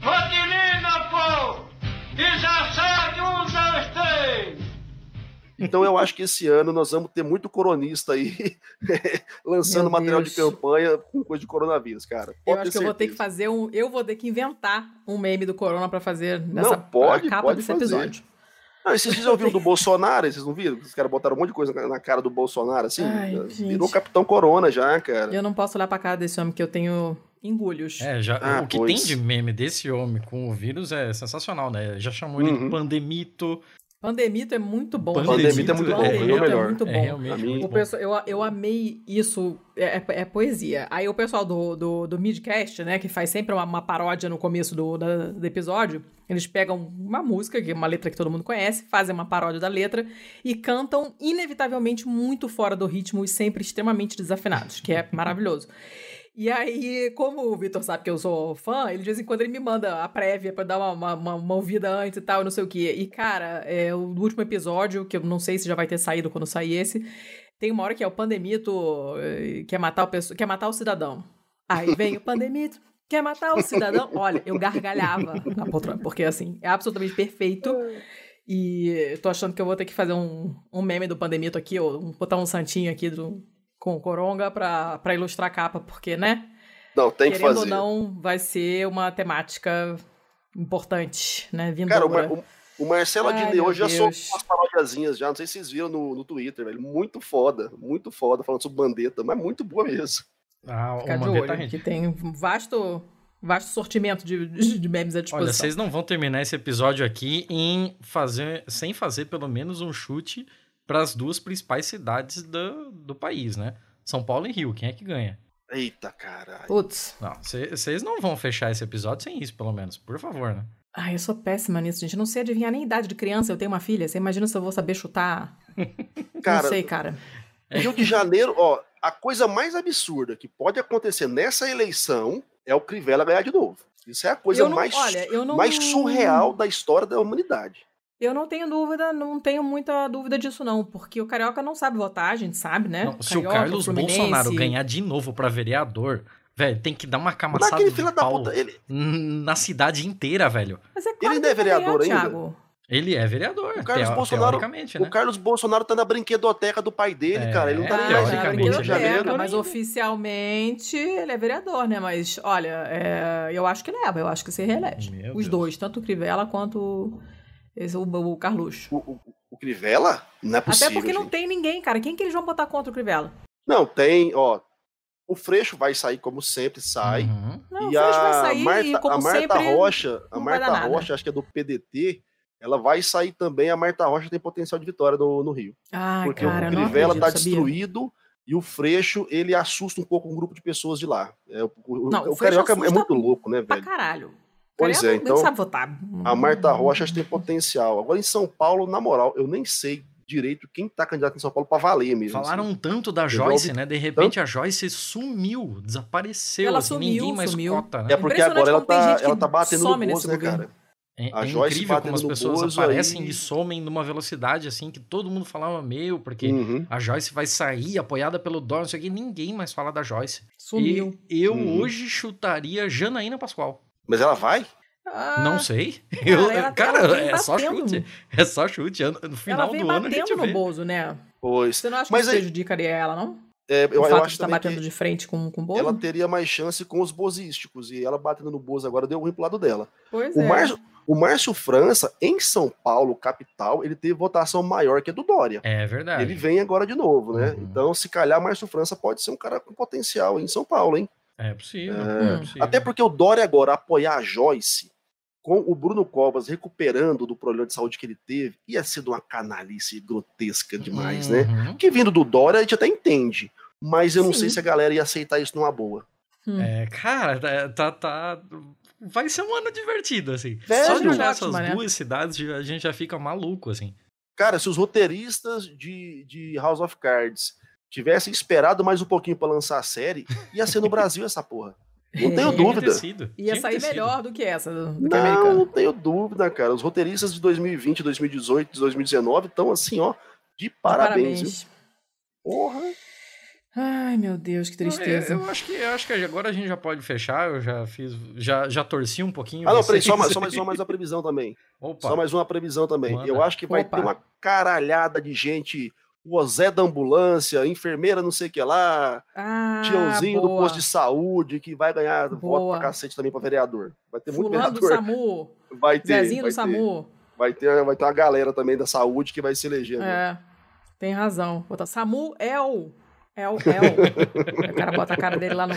Rotilina, pô! E já segue um, dois, três! Então eu acho que esse ano nós vamos ter muito coronista aí lançando Meu material Deus. de campanha com coisa de coronavírus, cara. Eu Pode acho que ter eu vou ter que certeza. fazer um. Eu vou ter que inventar um meme do Corona pra fazer nessa Não, pode, capa pode desse fazer. episódio. Não, esses dias eu ouviram do Bolsonaro, vocês não viram? Os caras botaram um monte de coisa na- cara do Bolsonaro, assim. Ai, virou gente. Capitão Corona já, cara. Eu não posso olhar pra cara desse homem que eu tenho engulhos. É, já, Ah, o que pois. tem de meme desse homem com o vírus é sensacional, né? Já chamou ele Uhum. de pandemito. Pandemito é muito bom. Pandemito é muito bom, Pandemito é o melhor. É muito bom. É realmente A mim- muito O bom. pessoal, eu, eu amei isso, é, é- é poesia. Aí o pessoal do, do, do Midcast, né, que faz sempre uma, uma paródia no começo do, da- do episódio, eles pegam uma música, que é uma letra que todo mundo conhece, fazem uma paródia da letra e cantam inevitavelmente muito fora do ritmo e sempre extremamente desafinados, que é maravilhoso. E aí, como o Vitor sabe que eu sou fã, ele de vez em quando ele me manda a prévia pra dar uma, uma, uma- uma ouvida antes e tal, não sei o quê. E, cara, é, o último episódio, que eu não sei se já vai ter saído quando sair esse, tem uma hora que é o Pandemito eh, quer matar o, pesso- quer matar o cidadão. Aí vem o Pandemito, quer matar o cidadão. Olha, eu gargalhava na poltrona, porque assim, é absolutamente perfeito. E tô achando que eu vou ter que fazer um, um meme do Pandemito aqui, ou botar um santinho aqui do, com o Coronga pra ilustrar a capa, porque, né? Não, tem que Querendo fazer. ou não, vai ser uma temática importante, né? Vindo Cara, o, o- o Marcelo Ai, Adnet hoje já soltou umas parodiazinhas já, não sei se vocês viram no, no Twitter, velho. Muito foda, muito foda, falando sobre Bandeta, mas muito boa mesmo. Ah, Ficar o de olho, rende. que tem um vasto, vasto sortimento de, de, de memes à disposição. Olha, vocês não vão terminar esse episódio aqui em fazer, sem fazer pelo menos um chute para as duas principais cidades do, do país, né? São Paulo e Rio. Quem é que ganha? Eita, caralho. Putz. Não, vocês não vão fechar esse episódio sem isso, pelo menos. Por favor, né? Ai, eu sou péssima nisso, gente. Eu não sei adivinhar nem idade de criança. Eu tenho uma filha. Você imagina se eu vou saber chutar? Cara, não sei, cara. Rio de Janeiro, ó, a coisa mais absurda que pode acontecer nessa eleição é o Crivella ganhar de novo. Isso é a coisa não- mais, olha, não- mais surreal da história da humanidade. Eu não tenho dúvida, não tenho muita dúvida disso, não. Porque o carioca não sabe votar, a gente sabe, né? Não, se o Carioca, Carlos Fluminense. Bolsonaro ganhar de novo pra vereador, velho, tem que dar uma camaçada de filho da pau puta, ele, na cidade inteira, velho. Mas é Ele claro ainda que é vereador ganhar, ainda? Thiago. Ele é vereador, O Carlos Bolsonaro- teoricamente, o né? Carlos Bolsonaro tá na brinquedoteca do pai dele, É, cara. Ele não tá nem Tá, mais no Rio de biblioteca, Janeiro. mas oficialmente ele é vereador, né? Mas, olha, é, eu acho que leva, eu acho que se reelege. Meu Os Deus. dois, tanto o Crivella quanto esse, o, o Carluxo. O, o, o Crivella? Não é possível. Até porque não gente. tem ninguém, cara. Quem que eles vão botar contra o Crivella? Não, tem, ó. O Freixo vai sair como sempre sai. Uhum. Não, o e Freixo vai a sair Marta, e, como a Marta sempre, Rocha, a não vai Marta. Rocha, acho que é do PDT, ela vai sair também. A Marta Rocha tem potencial de vitória no, no Rio. Ai, porque cara, o não Crivella tá destruído e o Freixo, ele assusta um pouco um grupo de pessoas de lá. É, o, o- Não, o o Freixo Carioca é- é muito louco, né, Pra velho? caralho. Pois é, então sabe votar. a Marta Rocha acho que tem potencial. Agora em São Paulo, na moral, eu nem sei direito quem tá candidato em São Paulo pra valer mesmo. Falaram assim. tanto da Joyce, né? De repente a Joyce sumiu, desapareceu. Ela assim, sumiu, ninguém mais sumiu. cota, né? É porque agora ela tá, ela tá batendo no Bozo, né, governo. cara? É, A é Joyce incrível como as pessoas Bozo aparecem aí. e somem numa velocidade assim que todo mundo falava meio, porque Uhum. a Joyce vai sair apoiada pelo Dória, não sei o que, ninguém mais fala da Joyce. Sumiu. E eu Uhum. hoje chutaria Janaína Pascoal. Mas ela vai? Ah, Não sei. cara, Eu- ela- cara, ela é só batendo. chute. É só chute. Ano- No Ela final vem do ano a gente batendo no vê. Bozo, né? Pois. Você não acha que Mas isso aí- prejudicaria ela, não? É, eu, o eu fato de acho estar também batendo de frente com, com o Bozo? ela teria mais chance com os bozísticos. E ela batendo no Bozo agora deu ruim pro lado dela. Pois O é. Márcio, o Márcio França, em São Paulo, capital, ele teve votação maior que a do Dória. É verdade. Ele vem agora de novo, né? Uhum. Então, se calhar, Márcio França pode ser um cara com potencial em São Paulo, hein? É possível. É, é possível. Até porque o Dória agora apoiar a Joyce, com o Bruno Covas recuperando do problema de saúde que ele teve, ia ser de uma canalice grotesca demais, né? Uhum. Que vindo do Dória a gente até entende, mas eu não Sim. sei se a galera ia aceitar isso numa boa. Hum. É, cara, tá, tá, tá- Vai ser um ano divertido, assim. Velho, Só de olhar ótima, essas né? duas cidades, a gente já fica maluco, assim. Cara, se os roteiristas de, de House of Cards tivessem esperado mais um pouquinho pra lançar a série, ia ser no Brasil essa porra. Não tenho É. Dúvida. sido. Ia sair melhor do que essa, do, do que Não, não tenho dúvida, cara. Os roteiristas de 2020, 2018, 2019 estão assim, ó, de parabéns. viu? Porra. Ai, meu Deus, que tristeza. Eu, eu acho que, eu acho que agora a gente já pode fechar. Eu já fiz. Já, já torci um pouquinho. Ah, não, peraí, só mais, só mais, só mais uma previsão também. Opa. Só mais uma previsão também. Manda. Eu acho que vai Opa. ter uma caralhada de gente. O Zé da ambulância, enfermeira não sei o que lá, Ah, tiãozinho do boa. posto de saúde que vai ganhar voto Boa. pra cacete também pra vereador. Vai ter muito Fulano do vereador. SAMU, Vai ter, Zezinho vai do ter, SAMU. vai ter, vai ter uma galera também da saúde que vai se eleger. né? É, tem razão. Botar SAMU El. El, El. o cara bota a cara dele lá no.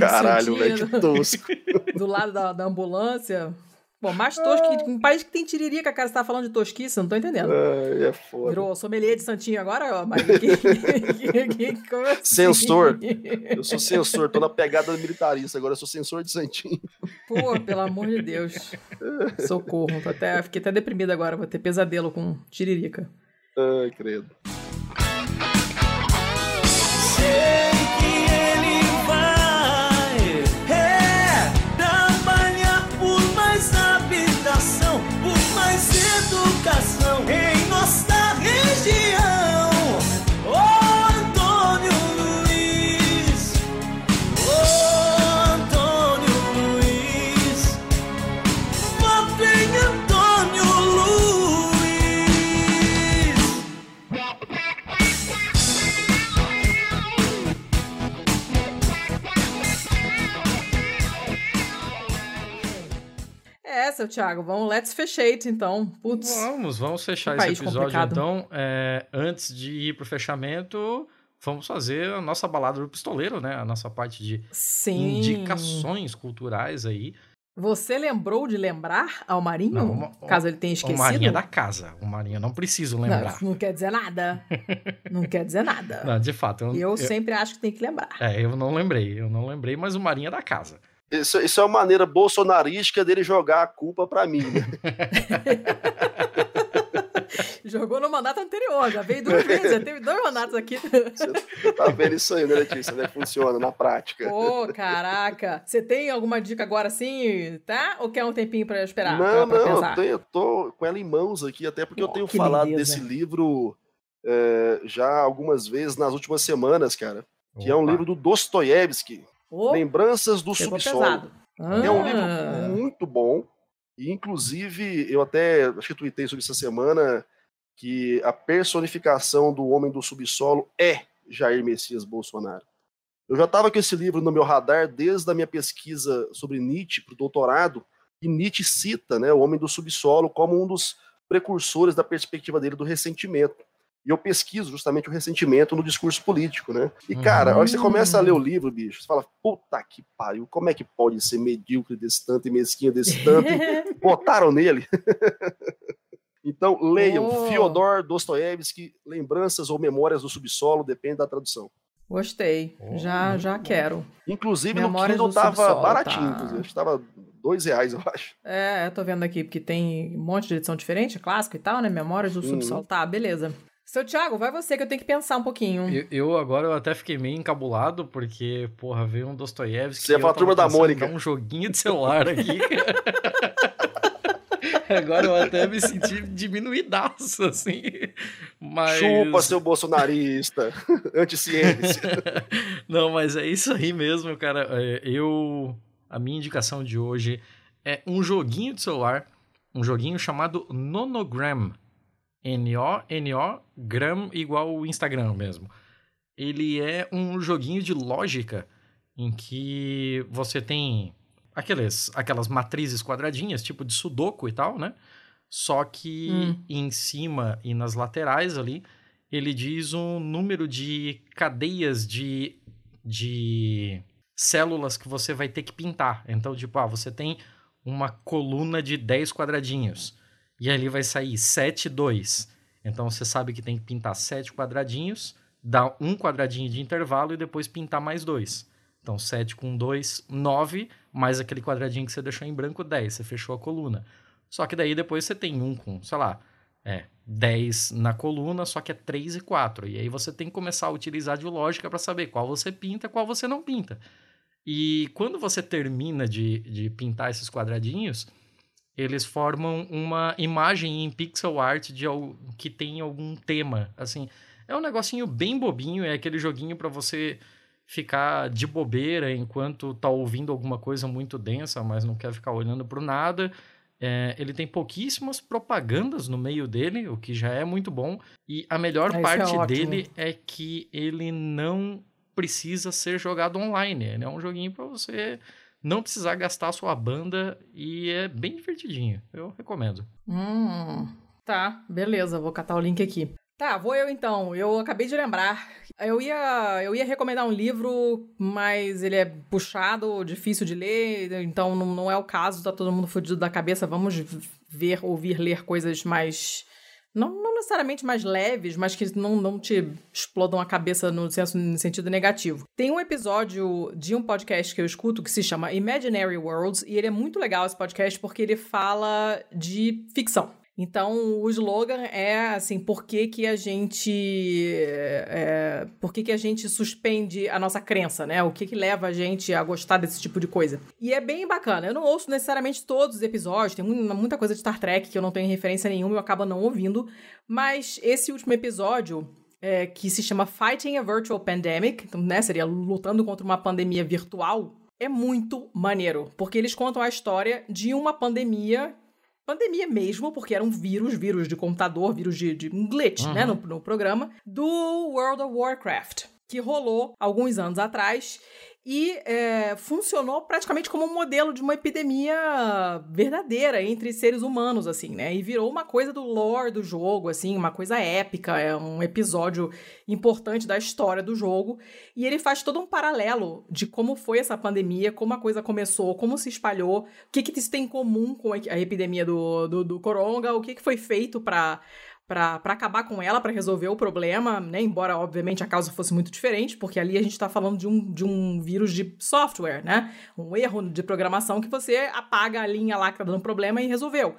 Caralho, velho, que tosco. Do lado da, da ambulância. Bom, mais tosco que um país que tem tiririca, cara, você tá falando de tosquice, não tô entendendo. Ai, é foda. Virou sommelier de santinho agora, ó, mas que, que, que, assim? Censor. Eu sou censor, tô na pegada militarista, agora eu sou censor de Santinho. Pô, pelo amor de Deus. Socorro. Tô até, fiquei até deprimida agora, vou ter pesadelo com tiririca. Ai, credo. Sei Seu Thiago, vamos, let's fechate então. Putz. Vamos, vamos fechar esse episódio complicado. então. É, antes de ir pro fechamento, vamos fazer a nossa balada do pistoleiro, né? A nossa parte de Sim. indicações culturais aí. Você lembrou de lembrar ao Marinho? Não, uma- caso ele tenha O esquecido? Marinho é da casa. O Marinho não preciso lembrar. Não, não quer dizer nada. não quer dizer nada. Não, de fato, eu, eu, eu- sempre acho que tem que lembrar. É, eu não lembrei, eu não lembrei, mas o Marinho é da casa. Isso, isso é uma maneira bolsonarística dele jogar a culpa pra mim. né? Jogou no mandato anterior, já veio duas vezes, já teve dois mandatos aqui. Você tá vendo isso aí, né, Letícia? Né? Funciona na prática. Ô, caraca. Você tem alguma dica agora sim, tá? Ou quer um tempinho pra esperar? não, pra, pra não, eu, tenho- eu tô com ela em mãos aqui, até porque eu Oh, tenho que falado lindeza. desse livro é, já algumas vezes nas últimas semanas, cara. Que é um Opa. livro do Dostoiévski, Ô, Lembranças do Subsolo. pesado. É um Ah. livro muito bom. E, inclusive, eu até acho que tuitei sobre essa semana que a personificação do homem do subsolo é Jair Messias Bolsonaro. Eu já estava com esse livro no meu radar desde a minha pesquisa sobre Nietzsche para o doutorado, e Nietzsche cita né, o homem do subsolo como um dos precursores da perspectiva dele do ressentimento. E eu pesquiso justamente o ressentimento no discurso político, né? E, cara, a hora que você começa a ler o livro, bicho, você fala, puta que pariu, como é que pode ser medíocre desse tanto e mesquinha desse tanto? Botaram nele. então, leiam Oh. Fyodor Dostoiévski, Lembranças ou Memórias do Subsolo, depende da tradução. Gostei. Oh, já, já quero. Inclusive, Memórias no Kindle tava Subsolo, baratinho, tá. inclusive, acho que tava dois reais, eu acho. É, eu tô vendo aqui, porque tem um monte de edição diferente, clássico e tal, né? Memórias do Uhum. subsolo. Tá, beleza. Seu Thiago, vai você que eu tenho que pensar um pouquinho. Eu, eu agora eu até fiquei meio encabulado, porque, porra, veio um Dostoiévski. Você falar tava Turma da Mônica. um joguinho de celular aqui. agora eu até me senti diminuidaço, assim. Mas... Chupa, seu bolsonarista, anticiência. Não, mas é isso aí mesmo, cara. É, Eu. A minha indicação de hoje é um joguinho de celular, um joguinho chamado Nonogram. N-O-N-O, gram igual o Instagram mesmo. Ele é um joguinho de lógica em que você tem aqueles, aquelas matrizes quadradinhas, tipo de sudoku e tal, né? Só que Hum. em cima e nas laterais ali, ele diz um número de cadeias de, de células que você vai ter que pintar. Então, tipo, ah, você tem uma coluna de 10 quadradinhos. E ali vai sair 7, 2. Então você sabe que tem que pintar 7 quadradinhos, dar um quadradinho de intervalo e depois pintar mais dois. Então 7 com 2, 9, mais aquele quadradinho que você deixou em branco, 10. Você fechou a coluna. Só que daí depois você tem um com, sei lá, é, 10 na coluna, só que é 3 e 4. E aí você tem que começar a utilizar de lógica para saber qual você pinta qual você não pinta. E quando você termina de, de pintar esses quadradinhos, eles formam uma imagem em pixel art de al- que tem algum tema. Assim, é um negocinho bem bobinho, é aquele joguinho para você ficar de bobeira enquanto tá ouvindo alguma coisa muito densa, mas não quer ficar olhando pro nada. É, ele tem pouquíssimas propagandas no meio dele, o que já é muito bom. E a melhor Ah, isso é parte ótimo. dele é que ele não precisa ser jogado online. Ele é um joguinho para você não precisar gastar a sua banda e é bem divertidinho. Eu recomendo. Hum, tá, beleza, vou catar o link aqui. Tá, vou eu então. Eu acabei de lembrar. Eu ia, eu ia recomendar um livro, mas ele é puxado, difícil de ler, então não, não é o caso, tá todo mundo fudido da cabeça. Vamos ver, ouvir, ler coisas mais. Não, não necessariamente mais leves, mas que não, não te explodam a cabeça no, senso, no sentido negativo. Tem um episódio de um podcast que eu escuto que se chama Imaginary Worlds, e ele é muito legal esse podcast porque ele fala de ficção. Então, o slogan é assim, por que, que a gente. É, por que, que a gente suspende a nossa crença, né? O que, que leva a gente a gostar desse tipo de coisa. E é bem bacana. Eu não ouço necessariamente todos os episódios, tem mu- muita coisa de Star Trek que eu não tenho referência nenhuma e eu acabo não ouvindo. Mas esse último episódio, é, que se chama Fighting a Virtual Pandemic, então, né? Seria lutando contra uma pandemia virtual. É muito maneiro, porque eles contam a história de uma pandemia pandemia mesmo, porque era um vírus, vírus de computador, vírus de, de um glitch, Uhum. né, no, no programa, do World of Warcraft, que rolou alguns anos atrás. E é, funcionou praticamente como um modelo de uma epidemia verdadeira entre seres humanos, assim, né? E virou uma coisa do lore do jogo, assim, uma coisa épica, é um episódio importante da história do jogo. E ele faz todo um paralelo de como foi essa pandemia, como a coisa começou, como se espalhou, o que, que isso tem em comum com a epidemia do, do, do coronga, o que, que foi feito para para acabar com ela, para resolver o problema, né? Embora, obviamente, a causa fosse muito diferente, porque ali a gente está falando de um, de um vírus de software, né? Um erro de programação que você apaga a linha lá que tá dando problema e resolveu.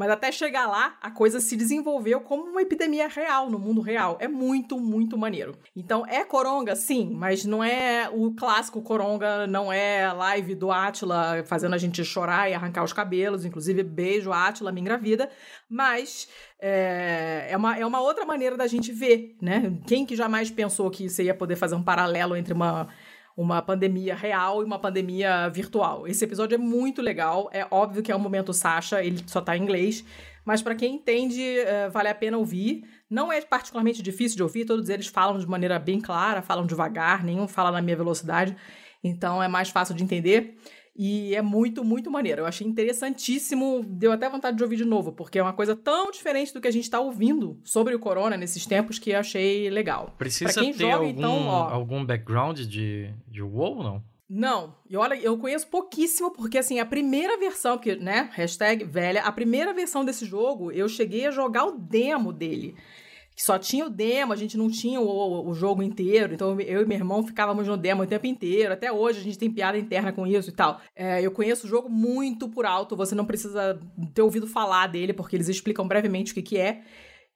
Mas até chegar lá, a coisa se desenvolveu como uma epidemia real, no mundo real. É muito, muito maneiro. Então, é coronga, sim, mas não é o clássico coronga, não é live do Atila fazendo a gente chorar e arrancar os cabelos. Inclusive, beijo, Atila, me engravida. Mas é, é, uma, é uma outra maneira da gente ver, né? Quem que jamais pensou que você ia poder fazer um paralelo entre uma uma pandemia real e uma pandemia virtual. Esse episódio é muito legal. É óbvio que é um momento Sasha, ele só tá em inglês, mas para quem entende, uh, vale a pena ouvir. Não é particularmente difícil de ouvir, todos eles falam de maneira bem clara, falam devagar, nenhum fala na minha velocidade, então é mais fácil de entender. E é muito, muito maneiro. Eu achei interessantíssimo, deu até vontade de ouvir de novo, porque é uma coisa tão diferente do que a gente está ouvindo sobre o corona nesses tempos que eu achei legal. Precisa ter joga, algum, então, ó, algum background de, de WoW, não? Não, e olha, eu conheço pouquíssimo, porque assim, a primeira versão, que, né, hashtag velha, a primeira versão desse jogo, eu cheguei a jogar o demo dele que só tinha o demo, a gente não tinha o, o jogo inteiro, então eu e meu irmão ficávamos no demo o tempo inteiro. Até hoje a gente tem piada interna com isso e tal. É, eu conheço o jogo muito por alto, você não precisa ter ouvido falar dele, porque eles explicam brevemente o que, que é.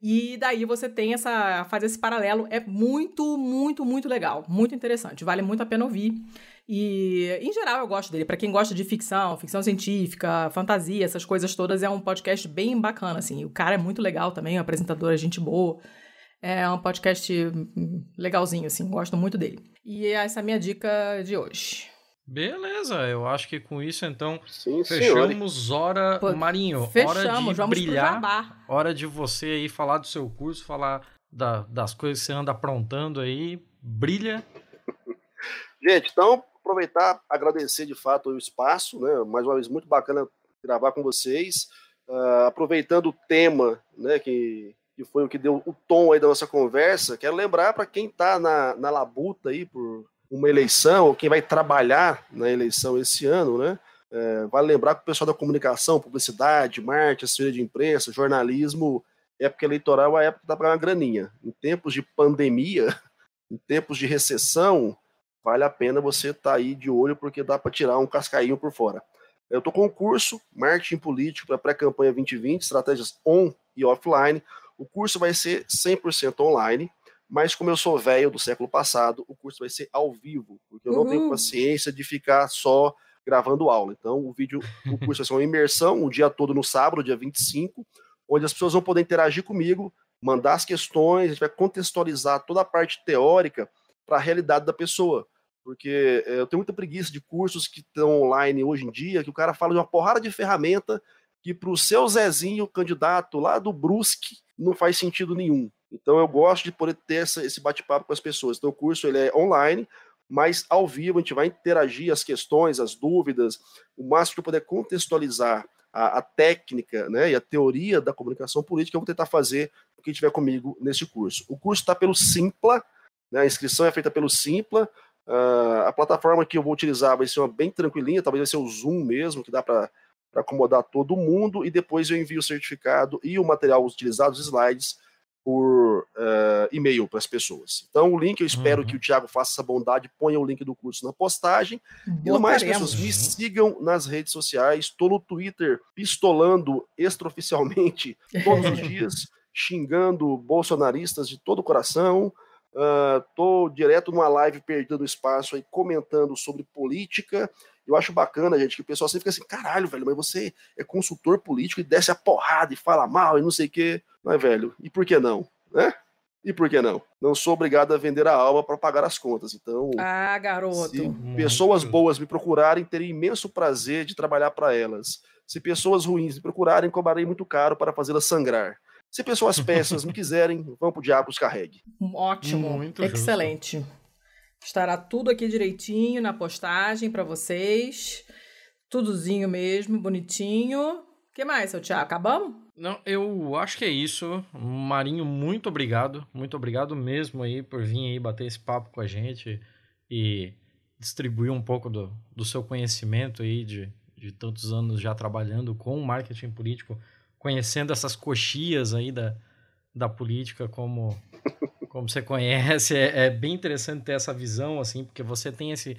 E daí você tem essa. fazer esse paralelo. É muito, muito, muito legal. Muito interessante. Vale muito a pena ouvir. E, em geral, eu gosto dele. Para quem gosta de ficção, ficção científica, fantasia, essas coisas todas, é um podcast bem bacana, assim. O cara é muito legal também, o apresentador é gente boa. É um podcast legalzinho, assim. Gosto muito dele. E essa é a minha dica de hoje. Beleza, eu acho que com isso então Sim, fechamos hora Pô, Marinho, fechamos, hora de brilhar, hora de você aí falar do seu curso, falar da, das coisas que você anda aprontando aí, brilha. Gente, então aproveitar, agradecer de fato o espaço, né? Mais uma vez, muito bacana gravar com vocês. Uh, aproveitando o tema, né, que, que foi o que deu o tom aí da nossa conversa, quero lembrar para quem está na, na labuta aí por uma eleição, ou quem vai trabalhar na eleição esse ano, né? É, vale lembrar que o pessoal da comunicação, publicidade, marketing, assessoria de imprensa, jornalismo, época eleitoral é a época dá para uma graninha. Em tempos de pandemia, em tempos de recessão, vale a pena você estar tá aí de olho, porque dá para tirar um cascainho por fora. Eu estou com um curso, Marketing Político para Pré-Campanha 2020, Estratégias On e Offline. O curso vai ser 100% online, mas como eu sou velho do século passado, o curso vai ser ao vivo, porque eu uhum. não tenho paciência de ficar só gravando aula. Então, o vídeo, o curso vai ser uma imersão, o um dia todo no sábado, dia 25, onde as pessoas vão poder interagir comigo, mandar as questões, a gente vai contextualizar toda a parte teórica para a realidade da pessoa porque eh, eu tenho muita preguiça de cursos que estão online hoje em dia, que o cara fala de uma porrada de ferramenta que para o seu Zezinho, candidato lá do Brusque, não faz sentido nenhum. Então eu gosto de poder ter essa, esse bate-papo com as pessoas. Então o curso ele é online, mas ao vivo a gente vai interagir as questões, as dúvidas, o máximo que eu puder contextualizar a, a técnica né, e a teoria da comunicação política, eu vou tentar fazer o que tiver comigo nesse curso. O curso está pelo Simpla, né, a inscrição é feita pelo Simpla, Uh, a plataforma que eu vou utilizar vai ser uma bem tranquilinha, talvez vai ser o Zoom mesmo, que dá para acomodar todo mundo, e depois eu envio o certificado e o material utilizado, os slides, por uh, e-mail para as pessoas. Então, o link, eu espero uhum. que o Thiago faça essa bondade, ponha o link do curso na postagem. E no mais, pessoas, me sigam nas redes sociais. Estou no Twitter pistolando extraoficialmente todos os dias, xingando bolsonaristas de todo o coração. Uh, tô direto numa live perdendo espaço aí, comentando sobre política. Eu acho bacana, gente, que o pessoal sempre fica assim, caralho, velho, mas você é consultor político e desce a porrada e fala mal e não sei o quê. Mas, velho, e por que não? Né? E por que não? Não sou obrigado a vender a alma para pagar as contas. Então, ah, garoto. se pessoas boas me procurarem, terei imenso prazer de trabalhar para elas. Se pessoas ruins me procurarem, cobrarei muito caro para fazê-las sangrar. Se pessoas péssimas me quiserem, vão pro diabo os carregue. Ótimo, Muito excelente. Justo. Estará tudo aqui direitinho na postagem para vocês. Tudozinho mesmo, bonitinho. O que mais, seu Thiago? Acabamos? Não, eu acho que é isso. Marinho, muito obrigado. Muito obrigado mesmo aí por vir aí bater esse papo com a gente e distribuir um pouco do, do seu conhecimento aí de, de tantos anos já trabalhando com marketing político, conhecendo essas coxias aí da, da política como, como você conhece. É, é bem interessante ter essa visão, assim, porque você tem esse,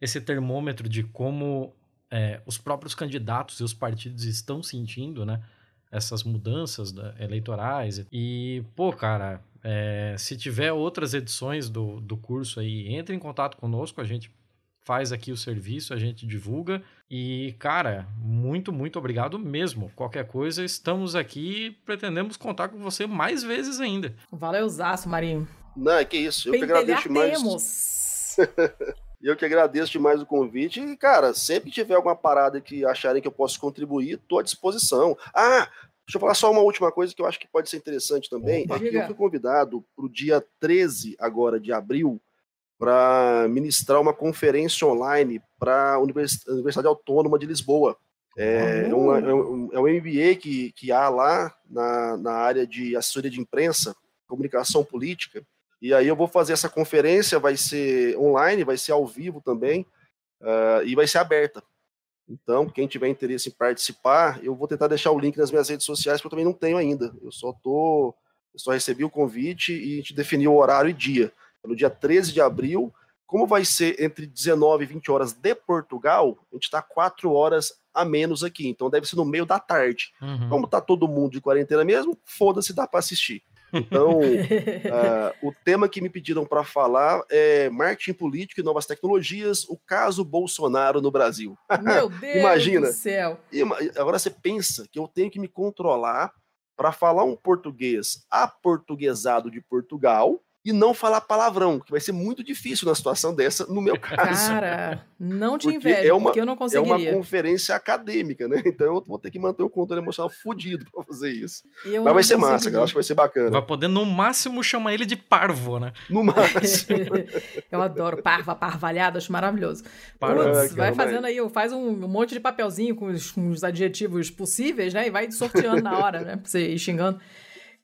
esse termômetro de como é, os próprios candidatos e os partidos estão sentindo, né? Essas mudanças da, eleitorais. E, pô, cara, é, se tiver outras edições do, do curso aí, entre em contato conosco, a gente faz aqui o serviço, a gente divulga. E, cara, muito, muito obrigado mesmo. Qualquer coisa, estamos aqui pretendemos contar com você mais vezes ainda. Valeu, Zaço, Marinho. Não, é que isso. Eu que agradeço demais. eu que agradeço demais o convite. E, cara, sempre que tiver alguma parada que acharem que eu posso contribuir, estou à disposição. Ah, Deixa eu falar só uma última coisa que eu acho que pode ser interessante também. Opa, é que eu fui convidado para o dia 13 agora de abril para ministrar uma conferência online para a Universidade Autônoma de Lisboa. É, é, um, é, um, é um MBA que, que há lá na, na área de assessoria de imprensa, comunicação política. E aí eu vou fazer essa conferência, vai ser online, vai ser ao vivo também, uh, e vai ser aberta. Então, quem tiver interesse em participar, eu vou tentar deixar o link nas minhas redes sociais, porque eu também não tenho ainda. Eu só tô, eu só recebi o convite e a gente definiu o horário e dia. No dia 13 de abril, como vai ser entre 19 e 20 horas de Portugal, a gente está quatro horas a menos aqui, então deve ser no meio da tarde. Uhum. Como tá todo mundo de quarentena mesmo, foda-se, dá para assistir. Então, uh, o tema que me pediram para falar é marketing político e novas tecnologias, o caso Bolsonaro no Brasil. Meu Deus Imagina. do céu. Agora você pensa que eu tenho que me controlar para falar um português aportuguesado de Portugal e não falar palavrão, que vai ser muito difícil na situação dessa, no meu caso. Cara, não te invejo, é uma, porque eu não conseguiria. É uma conferência acadêmica, né? Então eu vou ter que manter o controle emocional fodido para fazer isso. Mas vai ser massa, cara. Acho que vai ser bacana. Vai poder, no máximo, chamar ele de parvo, né? No máximo. eu adoro parva, parvalhada, acho maravilhoso. Putz, vai fazendo aí, faz um, um, monte de papelzinho com os, com os, adjetivos possíveis, né? E vai sorteando na hora, né? Pra você ir xingando.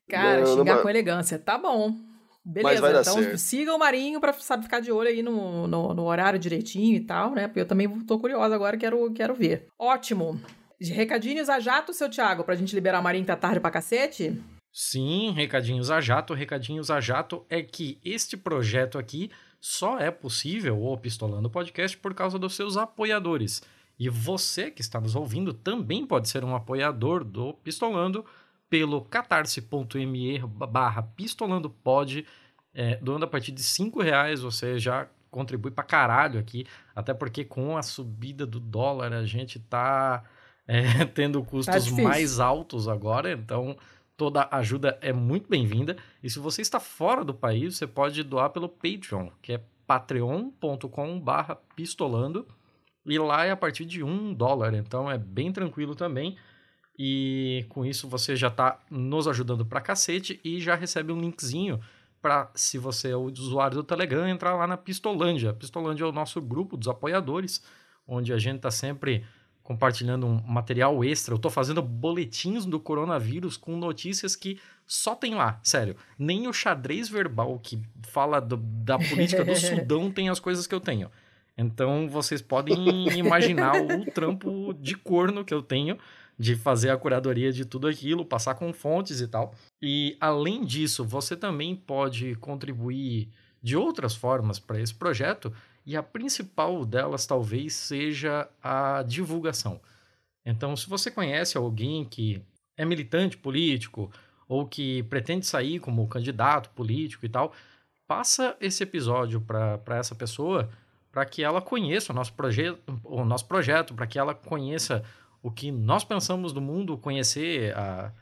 Cara, não, xingar não, com elegância. Tá bom. Beleza, então certo. siga o Marinho para sabe, ficar de olho aí no, no, no, horário direitinho e tal, né? Porque eu também tô curiosa agora, quero, quero ver. Ótimo. Recadinhos a jato, seu Thiago, pra gente liberar o Marinho tá tarde pra cacete? Sim, recadinhos a jato. Recadinhos a jato é que este projeto aqui só é possível, o Pistolando Podcast, por causa dos seus apoiadores. E você que está nos ouvindo também pode ser um apoiador do Pistolando pelo catarse.me barra pistolandopod, é, doando a partir de cinco reais, você já contribui pra caralho aqui, até porque com a subida do dólar a gente tá é, tendo custos tá mais altos agora, então toda ajuda é muito bem-vinda. E se você está fora do país, você pode doar pelo Patreon, que é patreon.com barra pistolando, e lá é a partir de um dólar, então é bem tranquilo também. E com isso você já está nos ajudando pra cacete e já recebe um linkzinho para, se você é o usuário do Telegram, entrar lá na Pistolândia. Pistolândia é o nosso grupo dos apoiadores, onde a gente está sempre compartilhando um material extra. Eu estou fazendo boletins do coronavírus com notícias que só tem lá, sério. Nem o xadrez verbal que fala do, da política do Sudão tem as coisas que eu tenho. Então vocês podem imaginar o trampo de corno que eu tenho de fazer a curadoria de tudo aquilo, passar com fontes e tal. E além disso, você também pode contribuir de outras formas para esse projeto, e a principal delas talvez seja a divulgação. Então, se você conhece alguém que é militante político ou que pretende sair como candidato político e tal, passa esse episódio para essa pessoa para que ela conheça o nosso, proje o nosso projeto, para que ela conheça o que nós pensamos do mundo, conhecer a,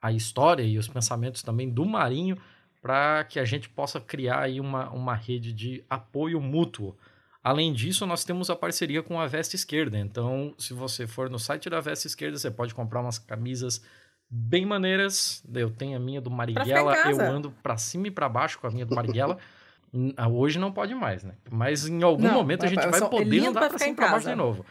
a história e os pensamentos também do Marinho, para que a gente possa criar aí uma, uma rede de apoio mútuo. Além disso, nós temos a parceria com a Veste Esquerda. Então, se você for no site da Veste Esquerda, você pode comprar umas camisas bem maneiras. Eu tenho a minha do Marighella, eu ando para cima e para baixo com a minha do Marighella. Ah, Hoje não pode mais, né? Mas em algum Não, momento a gente vai poder andar ficar cima e pra baixo de novo.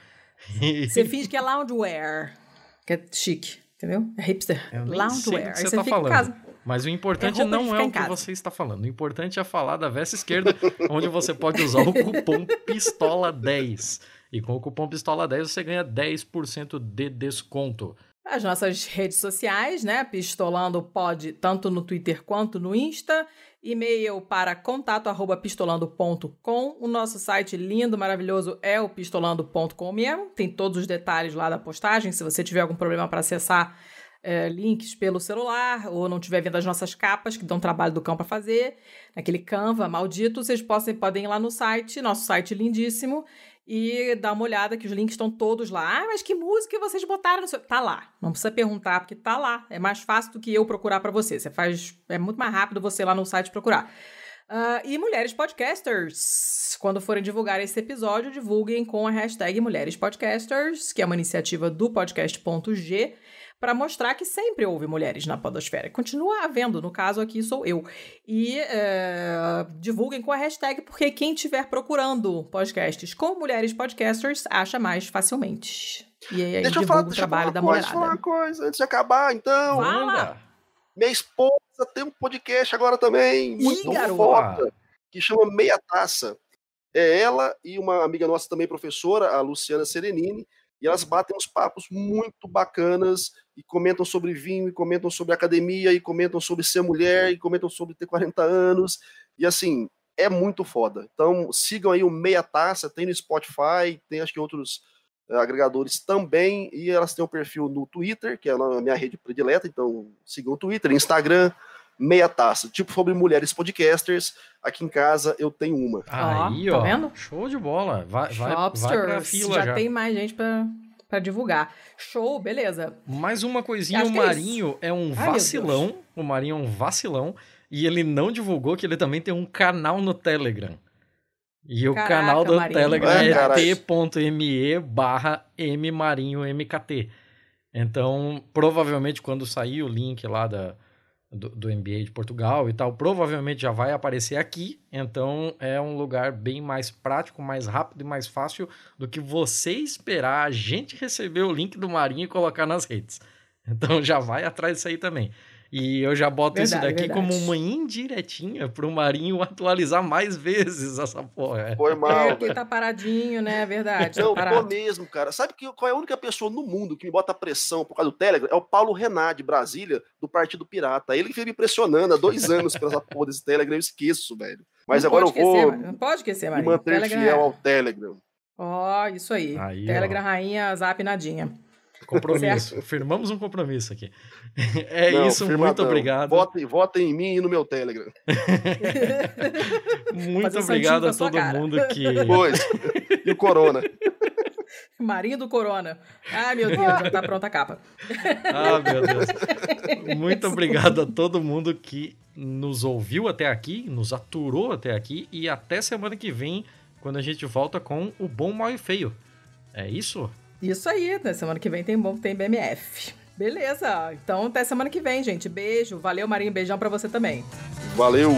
Você finge que é loungewear, que é chique, entendeu? É hipster. Eu nem sei do Loungewear. que você você tá falando. casa. Mas o importante É não é o que você está falando. O importante é falar da Vesta Esquerda, onde você pode usar o cupom PISTOLA10. E com o cupom PISTOLA10 você ganha 10% de desconto. As nossas redes sociais, né? Pistolando pode tanto no Twitter quanto no Insta. E-mail para contato arroba pistolando.com. O nosso site lindo, maravilhoso é o pistolando.com mesmo. Tem todos os detalhes lá da postagem. Se você tiver algum problema para acessar é, links pelo celular ou não tiver vendo as nossas capas, que dão trabalho do cão para fazer, naquele Canva maldito, vocês possam, podem ir lá no site, nosso site lindíssimo, e dar uma olhada que os links estão todos lá. Ah, mas que música vocês botaram no seu... Tá lá. Não precisa perguntar, porque tá lá. É mais fácil do que eu procurar para você. Você faz... É muito mais rápido você ir lá no site procurar. Ah, e Mulheres Podcasters. Quando forem divulgar esse episódio, divulguem com a hashtag Mulheres Podcasters, que é uma iniciativa do podcast.g, para mostrar que sempre houve mulheres na podosfera. Continua havendo, no caso aqui sou eu. E é, divulguem com a hashtag, porque quem estiver procurando podcasts com mulheres podcasters acha mais facilmente. E aí Deixa eu divulga falar, o deixa eu trabalho da coisa, deixa eu falar uma mulherada. coisa, antes de acabar, então. Fala! Minha esposa tem um podcast agora também, muito foda, que chama Meia Taça. É ela e uma amiga nossa também, professora, a Luciana Serenini, e elas batem uns papos muito bacanas e comentam sobre vinho, e comentam sobre academia, e comentam sobre ser mulher, e comentam sobre ter 40 anos, e assim, é muito foda. Então sigam aí o Meia Taça, tem no Spotify, tem acho que outros eh, agregadores também, e elas têm um perfil no Twitter, que é a minha rede predileta, então sigam o Twitter, Instagram, Meia Taça, tipo sobre mulheres podcasters, aqui em casa eu tenho uma. Aí, tá ó. vendo? Show de bola. Vai, vai, vai pra fila já, já. tem mais gente pra, pra divulgar. Show, beleza. Mais uma coisinha, Acho o é isso. Marinho é, um Ai, vacilão. O Marinho é um vacilão. E ele não divulgou que ele também tem um canal no Telegram. E o Caraca, canal do Marinho. Telegram É, é t.me barra mmarinhomkt. Então, provavelmente, quando sair o link lá da, do, do MBA de Portugal e tal, provavelmente já vai aparecer aqui. Então, é um lugar bem mais prático, mais rápido e mais fácil do que você esperar a gente receber o link do Marinho e colocar nas redes. Então, já vai atrás disso aí também. E eu já boto isso Verdade, daqui como verdade. uma indiretinha pro Marinho atualizar mais vezes essa porra. Foi É, mal, porque velho. tá paradinho, né? É verdade. Não, tá tô mesmo, cara. Sabe que, qual é a única pessoa no mundo que me bota pressão por causa do Telegram? É o Paulo Renan, de Brasília, do Partido Pirata. Ele que veio me pressionando há dois anos pela essa porra desse Telegram, eu esqueço, velho. Mas Não agora eu esquecer, vou. Não pode esquecer, me Marinho. manter Telegram fiel é- ao Telegram. Ó, isso aí. Aí, ó. Telegram rainha, zap nadinha. Compromisso. Firmamos um compromisso aqui. É Não, isso, muito firmadão. obrigado. Votem, votem em mim e no meu Telegram. Muito Fazer um obrigado a todo cara. mundo que. Pois. e o Corona. Marinho do Corona. Ai, meu Deus, já tá pronta a capa. Ah, meu Deus. Muito obrigado a todo mundo que nos ouviu até aqui, nos aturou até aqui e até semana que vem, quando a gente volta com o Bom, Mal e Feio. É isso? Isso aí, na semana que vem tem bom, tem BMF. Beleza, então até semana que vem, gente. Beijo, valeu Marinho, beijão pra você também. Valeu.